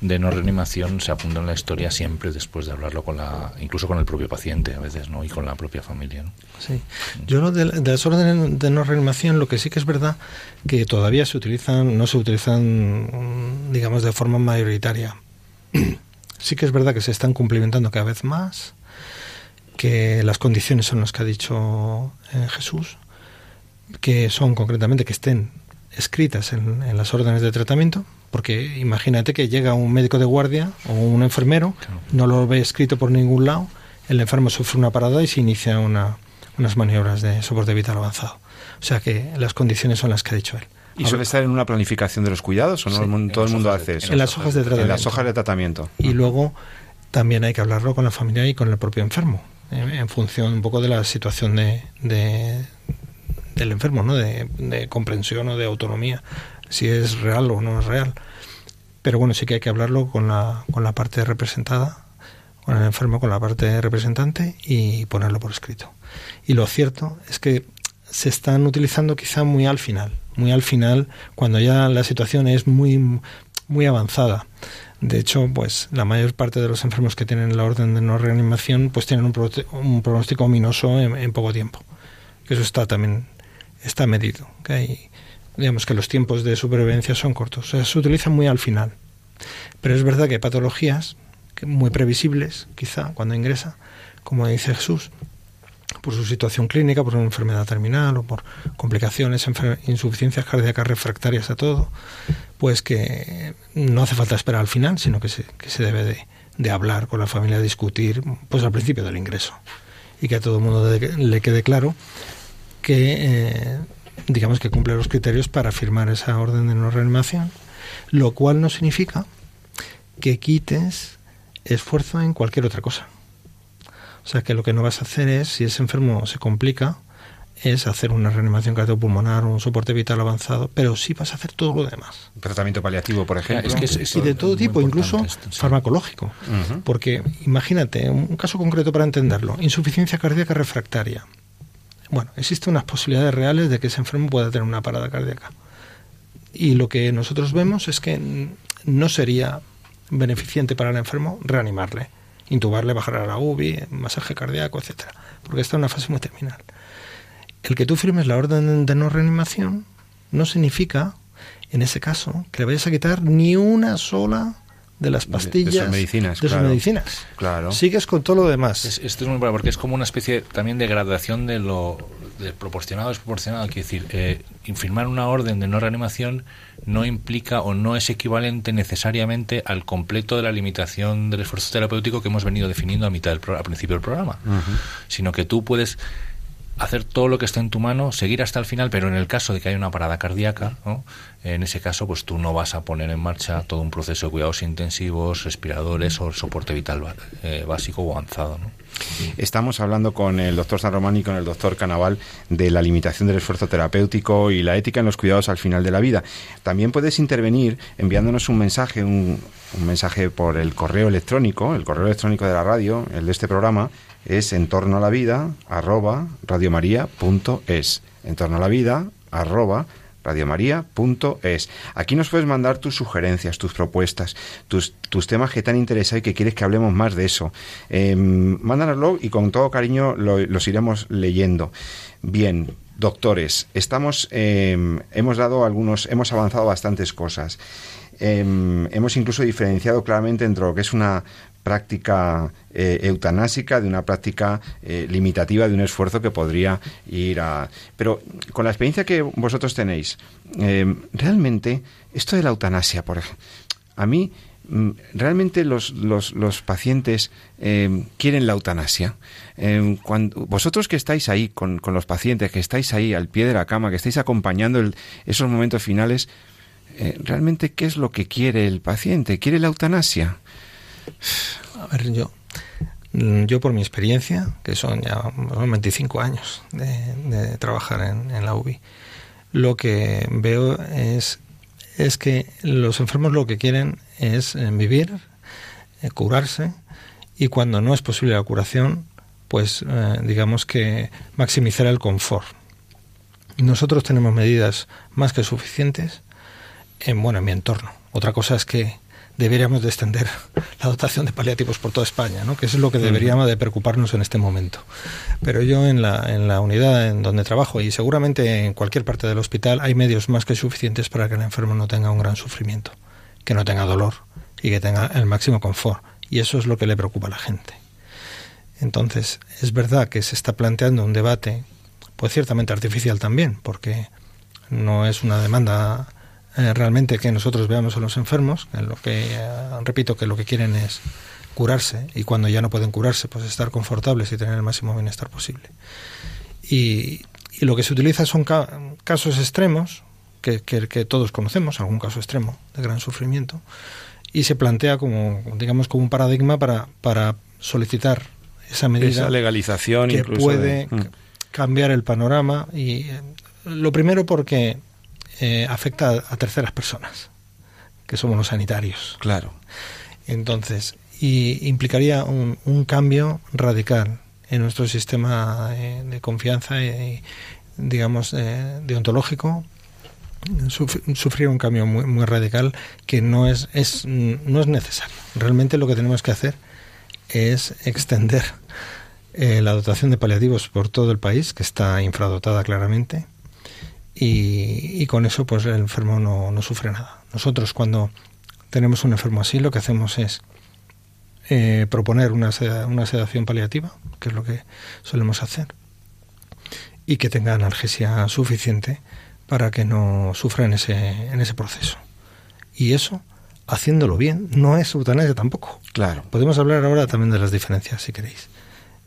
de no reanimación se apunta en la historia siempre después de hablarlo con la, incluso con el propio paciente a veces, ¿no? Y con la propia familia. Sí. Yo lo de, las órdenes de no reanimación, lo que sí que es verdad que todavía se utilizan, no se utilizan, digamos, de forma mayoritaria. sí que es verdad que se están cumplimentando cada vez más, que las condiciones son las que ha dicho eh, Jesús, que son concretamente que estén escritas en las órdenes de tratamiento, porque imagínate que llega un médico de guardia o un enfermero, no lo ve escrito por ningún lado, el enfermo sufre una parada y se inicia una, unas maniobras de soporte vital avanzado. O sea que las condiciones son las que ha dicho él. ¿Y suele estar en una planificación de los cuidados o no todo el mundo hace eso? En las hojas de tratamiento. En las hojas de tratamiento. Y luego también hay que hablarlo con la familia y con el propio enfermo, en, función un poco de la situación de, del enfermo, ¿no? De, de, comprensión o de autonomía si es real o no es real. Pero bueno, sí que hay que hablarlo con la, con la parte representada, con el enfermo, con la parte representante y ponerlo por escrito. Y lo cierto es que se están utilizando quizá muy al final, muy al final, cuando ya la situación es muy, muy avanzada. De hecho, pues la mayor parte de los enfermos que tienen la orden de no reanimación, pues tienen un, un pronóstico ominoso en, en, poco tiempo. Eso está también está medido. Hay digamos que los tiempos de supervivencia son cortos, o sea, se utilizan muy al final. Pero es verdad que hay patologías muy previsibles, quizá, cuando ingresa, como dice Jesús, por su situación clínica, por una enfermedad terminal o por complicaciones, insuficiencias cardíacas refractarias a todo, pues que no hace falta esperar al final, sino que se, que se debe de, hablar con la familia, discutir, pues al principio del ingreso. Y que a todo el mundo le quede claro que eh, digamos que cumple los criterios para firmar esa orden de no reanimación, lo cual no significa que quites esfuerzo en cualquier otra cosa. O sea que lo que no vas a hacer es, si ese enfermo se complica, es hacer una reanimación cardiopulmonar o un soporte vital avanzado, pero sí vas a hacer todo lo demás. Tratamiento paliativo, por ejemplo. y de todo tipo, incluso farmacológico. Porque imagínate, un caso concreto para entenderlo, insuficiencia cardíaca refractaria. Bueno, existen unas posibilidades reales de que ese enfermo pueda tener una parada cardíaca. Y lo que nosotros vemos es que no sería beneficiente para el enfermo reanimarle, intubarle, bajar a la UBI, masaje cardíaco, etcétera, porque está en una fase muy terminal. El que tú firmes la orden de no reanimación no significa, en ese caso, que le vayas a quitar ni una sola de las pastillas, de, sus medicinas. De sus medicinas. Claro. Sigues con todo lo demás. esto es muy bueno porque es como una especie también de graduación de lo de proporcionado desproporcionado. Quiere decir, eh, firmar una orden de no reanimación no implica o no es equivalente necesariamente al completo de la limitación del esfuerzo terapéutico que hemos venido definiendo a mitad del al principio del programa, sino que tú puedes hacer todo lo que esté en tu mano, seguir hasta el final, pero en el caso de que haya una parada cardíaca, en ese caso, pues tú no vas a poner en marcha todo un proceso de cuidados intensivos, respiradores o soporte vital eh, básico o avanzado. Estamos hablando con el doctor San Román y con el doctor Canaval de la limitación del esfuerzo terapéutico y la ética en los cuidados al final de la vida. También puedes intervenir enviándonos un mensaje, un, un mensaje por el correo electrónico, el correo electrónico de la radio, el de este programa, es en torno a la vida arroba radiomaria.es. En torno a la vida arroba radiomaria.es. Aquí nos puedes mandar tus sugerencias, tus propuestas, tus, tus temas que te han interesado y que quieres que hablemos más de eso. Eh, mándanoslo y con todo cariño los iremos leyendo. Bien, doctores, estamos, em, hemos dado algunos, hemos avanzado bastantes cosas. Em, hemos incluso diferenciado claramente entre lo que es una práctica eh, eutanásica, de una práctica eh, limitativa de un esfuerzo que podría ir a... Pero con la experiencia que vosotros tenéis, eh, realmente esto de la eutanasia, por a mí mm, realmente los, los, los pacientes quieren la eutanasia. cuando, vosotros que estáis ahí con, con, los pacientes, que estáis ahí al pie de la cama, que estáis acompañando esos momentos finales, realmente qué es lo que quiere el paciente? ¿Quiere la eutanasia? A ver, yo, mm, yo por mi experiencia, que son ya 25 años de, trabajar en, la UBI, lo que veo es, es que los enfermos lo que quieren es eh, vivir, eh, curarse, y cuando no es posible la curación, pues eh, digamos que maximizar el confort. Nosotros tenemos medidas más que suficientes en, bueno, en mi entorno. Otra cosa es que deberíamos de extender la dotación de paliativos por toda España, ¿no? que es lo que deberíamos de preocuparnos en este momento. Pero yo en la, en la unidad en donde trabajo y seguramente en cualquier parte del hospital hay medios más que suficientes para que el enfermo no tenga un gran sufrimiento, que no tenga dolor y que tenga el máximo confort. Y eso es lo que le preocupa a la gente. Entonces, es verdad que se está planteando un debate, pues ciertamente artificial también, porque no es una demanda eh, realmente que nosotros veamos a los enfermos, lo que, eh, repito, que lo que quieren es curarse y cuando ya no pueden curarse, pues estar confortables y tener el máximo bienestar posible. Y, lo que se utiliza son casos extremos, que, que, todos conocemos, algún caso extremo de gran sufrimiento, y se plantea como, digamos, como un paradigma para, para solicitar esa medida. Esa legalización que puede mm. cambiar el panorama. Y eh, lo primero porque eh, afecta a, terceras personas, que somos los sanitarios. Claro. Entonces, y implicaría un, cambio radical en nuestro sistema eh, de, confianza y, digamos, eh, deontológico, sufrir un cambio muy, muy radical que no es, es, no es necesario. Realmente lo que tenemos que hacer es extender la dotación de paliativos por todo el país, que está infradotada claramente, y, con eso pues el enfermo no, no, sufre nada. Nosotros cuando tenemos un enfermo así lo que hacemos es eh, proponer una, una sedación paliativa, que es lo que solemos hacer, y que tenga analgesia suficiente para que no sufra en ese, en ese proceso. Y eso, haciéndolo bien, no es eutanasia tampoco. Claro. Podemos hablar ahora también de las diferencias, si queréis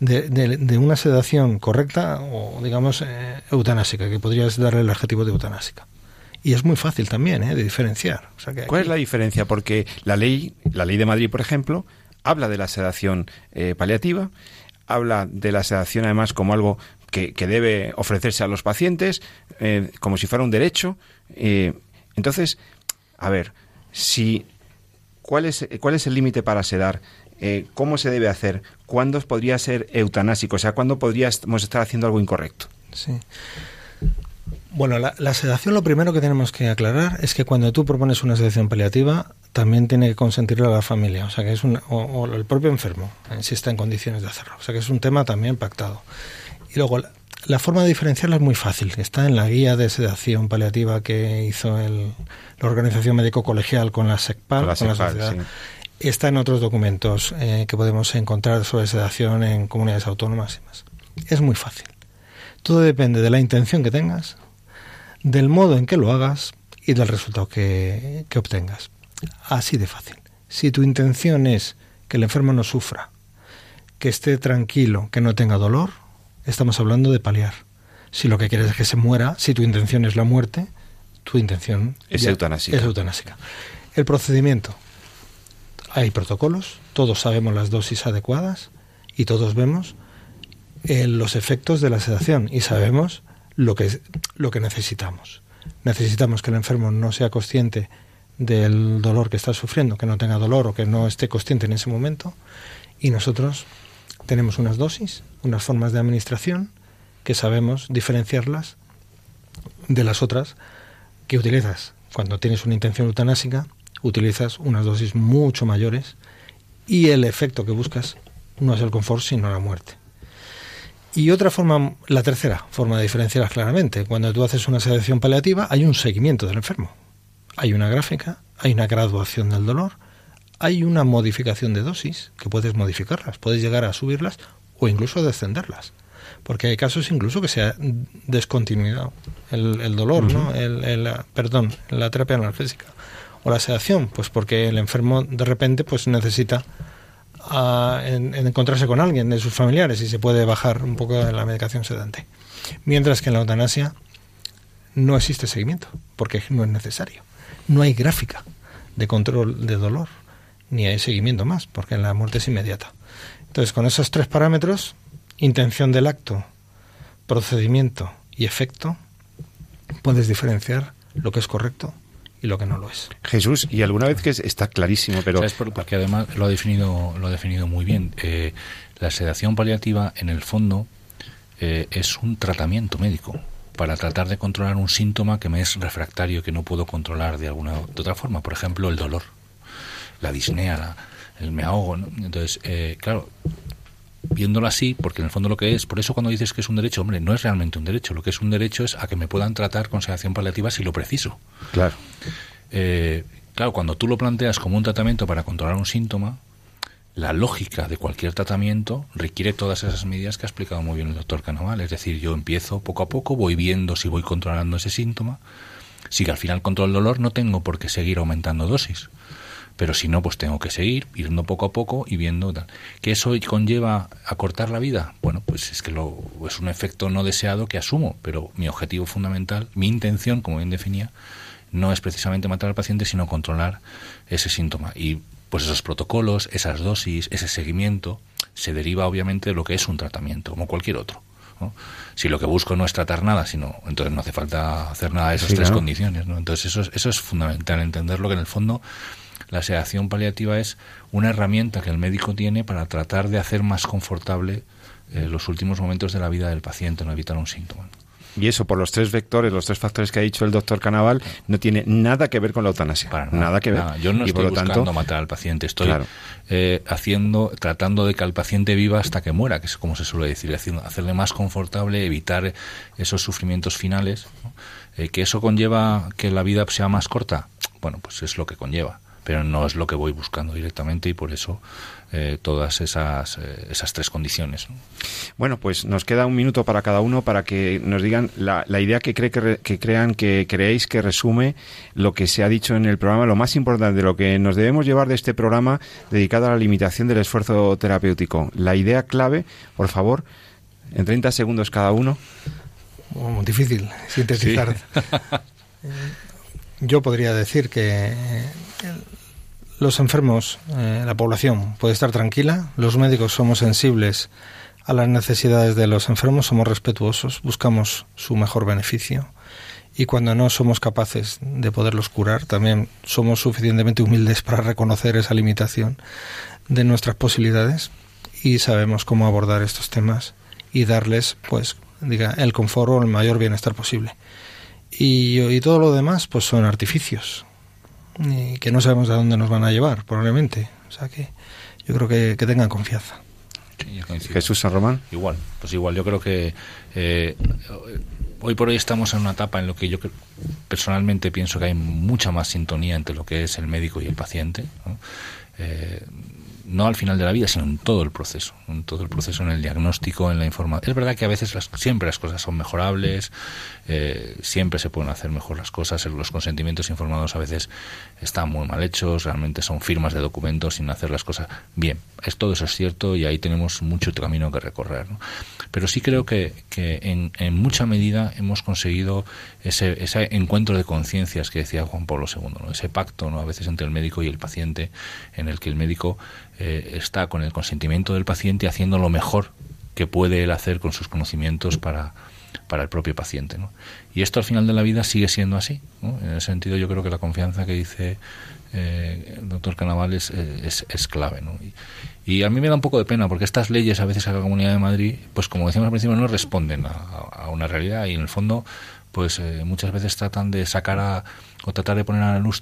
de, una sedación correcta o, digamos, eh, eutanásica, que podrías darle el adjetivo de eutanásica. Y es muy fácil también ¿eh? de diferenciar. ¿Cuál es la diferencia? Porque la ley, la ley de Madrid, por ejemplo, habla de la sedación eh, paliativa, habla de la sedación además como algo que, que debe ofrecerse a los pacientes, eh, como si fuera un derecho. entonces, a ver, si ¿cuál es, cuál es el límite para sedar? Eh, ¿cómo se debe hacer? ¿Cuándo podría ser eutanásico? O sea, ¿cuándo podríamos estar haciendo algo incorrecto? Sí. Bueno, la, sedación lo primero que tenemos que aclarar es que cuando tú propones una sedación paliativa también tiene que consentirlo la familia, o sea que es un, o, el propio enfermo, eh, si está en condiciones de hacerlo. O sea que es un tema también pactado. Y luego la, forma de diferenciarla es muy fácil, está en la guía de sedación paliativa que hizo el, la organización médico colegial con la SECPAL, con la, sociedad está en otros documentos eh, que podemos encontrar sobre sedación en comunidades autónomas y más. Es muy fácil. Todo depende de la intención que tengas, del modo en que lo hagas y del resultado que, que obtengas. Así de fácil. Si tu intención es que el enfermo no sufra, que esté tranquilo, que no tenga dolor, estamos hablando de paliar. Si lo que quieres es que se muera, si tu intención es la muerte, tu intención es eutanásica. Es eutanásica. El procedimiento. Hay protocolos, todos sabemos las dosis adecuadas y todos vemos eh, los efectos de la sedación y sabemos lo que, lo que necesitamos. Necesitamos que el enfermo no sea consciente del dolor que está sufriendo, que no tenga dolor o que no esté consciente en ese momento. Y nosotros tenemos unas dosis, unas formas de administración que sabemos diferenciarlas de las otras que utilizas. Cuando tienes una intención eutanásica, utilizas unas dosis mucho mayores y el efecto que buscas no es el confort, sino la muerte. Y otra forma, la tercera forma de diferenciarlas claramente, cuando tú haces una sedación paliativa hay un seguimiento del enfermo. Hay una gráfica, hay una graduación del dolor, hay una modificación de dosis, que puedes modificarlas, puedes llegar a subirlas o incluso descenderlas. Porque hay casos incluso que se ha descontinuado el, dolor, ¿no? El, perdón, la terapia analgésica o la sedación, pues porque el enfermo de repente pues necesita ah, encontrarse con alguien de sus familiares y se puede bajar un poco la medicación sedante. Mientras que en la eutanasia no existe seguimiento, porque no es necesario. No hay gráfica de control de dolor, ni hay seguimiento más, porque la muerte es inmediata. Entonces, con esos tres parámetros, intención del acto, procedimiento y efecto, puedes diferenciar lo que es correcto y lo que no lo es. Jesús, y alguna vez que está clarísimo, pero... Porque además lo ha definido, lo ha definido muy bien. Eh, la sedación paliativa, en el fondo, eh, es un tratamiento médico para tratar de controlar un síntoma que me es refractario, que no puedo controlar de alguna de otra forma. Por ejemplo, el dolor, la disnea, el me ahogo. Entonces, eh, claro, viéndolo así, porque en el fondo lo que es, por eso cuando dices que es un derecho, hombre, no es realmente un derecho. Lo que es un derecho es a que me puedan tratar con sedación paliativa si lo preciso. Claro. Eh, claro, cuando tú lo planteas como un tratamiento para controlar un síntoma, la lógica de cualquier tratamiento requiere todas esas medidas que ha explicado muy bien el doctor Canaval. Es decir, yo empiezo poco a poco, voy viendo si voy controlando ese síntoma. Si que al final controlo el dolor, no tengo por qué seguir aumentando dosis. Pero si no, pues tengo que seguir, irnos poco a poco y viendo tal. ¿Que eso conlleva acortar la vida? Bueno, pues es que lo, es un efecto no deseado que asumo, pero mi objetivo fundamental, mi intención, como bien definía, no es precisamente matar al paciente, sino controlar ese síntoma. Y pues esos protocolos, esas dosis, ese seguimiento, se deriva obviamente de lo que es un tratamiento, como cualquier otro. Si lo que busco no es tratar nada, sino entonces no hace falta hacer nada de esas tres condiciones. ¿no? Entonces eso es, eso es fundamental, entenderlo que en el fondo la sedación paliativa es una herramienta que el médico tiene para tratar de hacer más confortable eh, los últimos momentos de la vida del paciente, no evitar un síntoma. Y eso, por los tres vectores, los tres factores que ha dicho el doctor Canaval, no tiene nada que ver con la eutanasia. nada, que ver. Yo no estoy buscando matar al paciente, estoy eh, haciendo, tratando de que el paciente viva hasta que muera, que es como se suele decir, haciendo, hacerle más confortable, evitar esos sufrimientos finales. Eh, ¿Que eso conlleva que la vida sea más corta? Bueno, pues es lo que conlleva pero no es lo que voy buscando directamente y por eso eh, todas esas, eh, esas tres condiciones. Bueno, pues nos queda un minuto para cada uno para que nos digan la, la idea que, cree que, crean que creéis que resume lo que se ha dicho en el programa, lo más importante, lo que nos debemos llevar de este programa dedicado a la limitación del esfuerzo terapéutico. La idea clave, por favor, en 30 segundos cada uno. muy difícil sintetizar. Yo podría decir que los enfermos, eh, la población puede estar tranquila, los médicos somos sensibles a las necesidades de los enfermos, somos respetuosos, buscamos su mejor beneficio y cuando no somos capaces de poderlos curar, también somos suficientemente humildes para reconocer esa limitación de nuestras posibilidades y sabemos cómo abordar estos temas y darles, pues, diga, el confort o el mayor bienestar posible. Y, todo lo demás, pues son artificios, y que no sabemos a dónde nos van a llevar, probablemente. O sea que yo creo que, tengan confianza. Jesús San Román. Igual, pues igual, yo creo que eh, hoy por hoy estamos en una etapa en lo que yo personalmente pienso que hay mucha más sintonía entre lo que es el médico y el paciente. eh, no al final de la vida, sino en todo el proceso, en todo el proceso, en el diagnóstico, en la información. Es verdad que a veces las, siempre las cosas son mejorables, eh, siempre se pueden hacer mejor las cosas, los consentimientos informados a veces están muy mal hechos, realmente son firmas de documentos sin hacer las cosas bien. Es, todo eso es cierto y ahí tenemos mucho camino que recorrer. Pero sí creo que, que en, mucha medida hemos conseguido ese, ese encuentro de conciencias que decía Juan Pablo II, ¿no? ese pacto ¿no? a veces entre el médico y el paciente en el que el médico eh, está con el consentimiento del paciente haciendo lo mejor que puede él hacer con sus conocimientos para, para el propio paciente. ¿no? Y esto al final de la vida sigue siendo así. ¿no? En ese sentido yo creo que la confianza que dice eh, el doctor Canaval es, es, clave. ¿no? Y, a mí me da un poco de pena porque estas leyes a veces a la Comunidad de Madrid, pues como decíamos al principio, no responden a, una realidad y en el fondo pues eh, muchas veces tratan de sacar a, o tratar de poner a la luz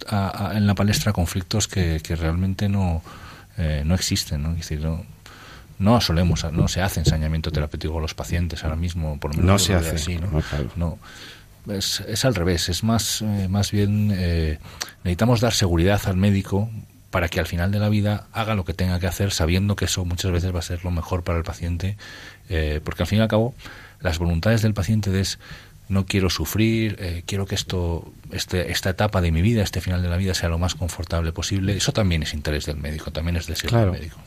en la palestra conflictos que, que realmente no, eh, no existen, ¿no? decir, no, no solemos, no se hace ensañamiento terapéutico a los pacientes ahora mismo, por lo menos no se hace, así, ¿no? no es, es, al revés, es más, eh, más bien eh, necesitamos dar seguridad al médico para que al final de la vida haga lo que tenga que hacer, sabiendo que eso muchas veces va a ser lo mejor para el paciente, porque al fin y al cabo las voluntades del paciente es no quiero sufrir, eh, quiero que esto, este, esta etapa de mi vida, este final de la vida, sea lo más confortable posible. Eso también es interés del médico, también es deseo del médico.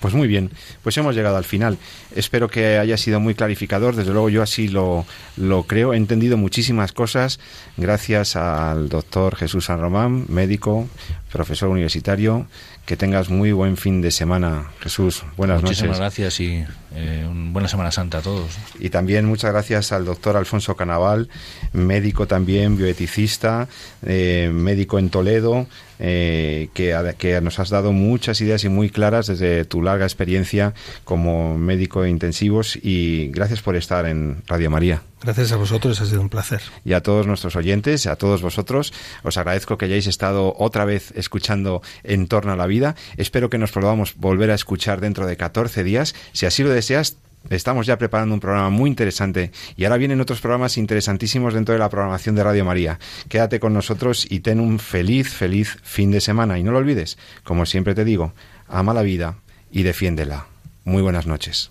Pues muy bien, pues hemos llegado al final. Espero que haya sido muy clarificador, desde luego yo así lo, lo creo. He entendido muchísimas cosas gracias al doctor Jesús San Román, médico, profesor universitario, que tengas muy buen fin de semana, Jesús. Buenas noches. Muchísimas gracias y eh, buena Semana Santa a todos. Y también muchas gracias al doctor Alfonso Canaval, médico también, bioeticista, eh, médico en Toledo, eh, que, que, nos has dado muchas ideas y muy claras desde tu larga experiencia como médico de intensivos y gracias por estar en Radio María. Gracias a vosotros, ha sido un placer. Y a todos nuestros oyentes, a todos vosotros, os agradezco que hayáis estado otra vez escuchando En torno a la vida. Espero que nos podamos volver a escuchar dentro de 14 días. Si así lo deseas, Estamos ya preparando un programa muy interesante y ahora vienen otros programas interesantísimos dentro de la programación de Radio María. Quédate con nosotros y ten un feliz, feliz fin de semana. Y no lo olvides, como siempre te digo, ama la vida y defiéndela. Muy buenas noches.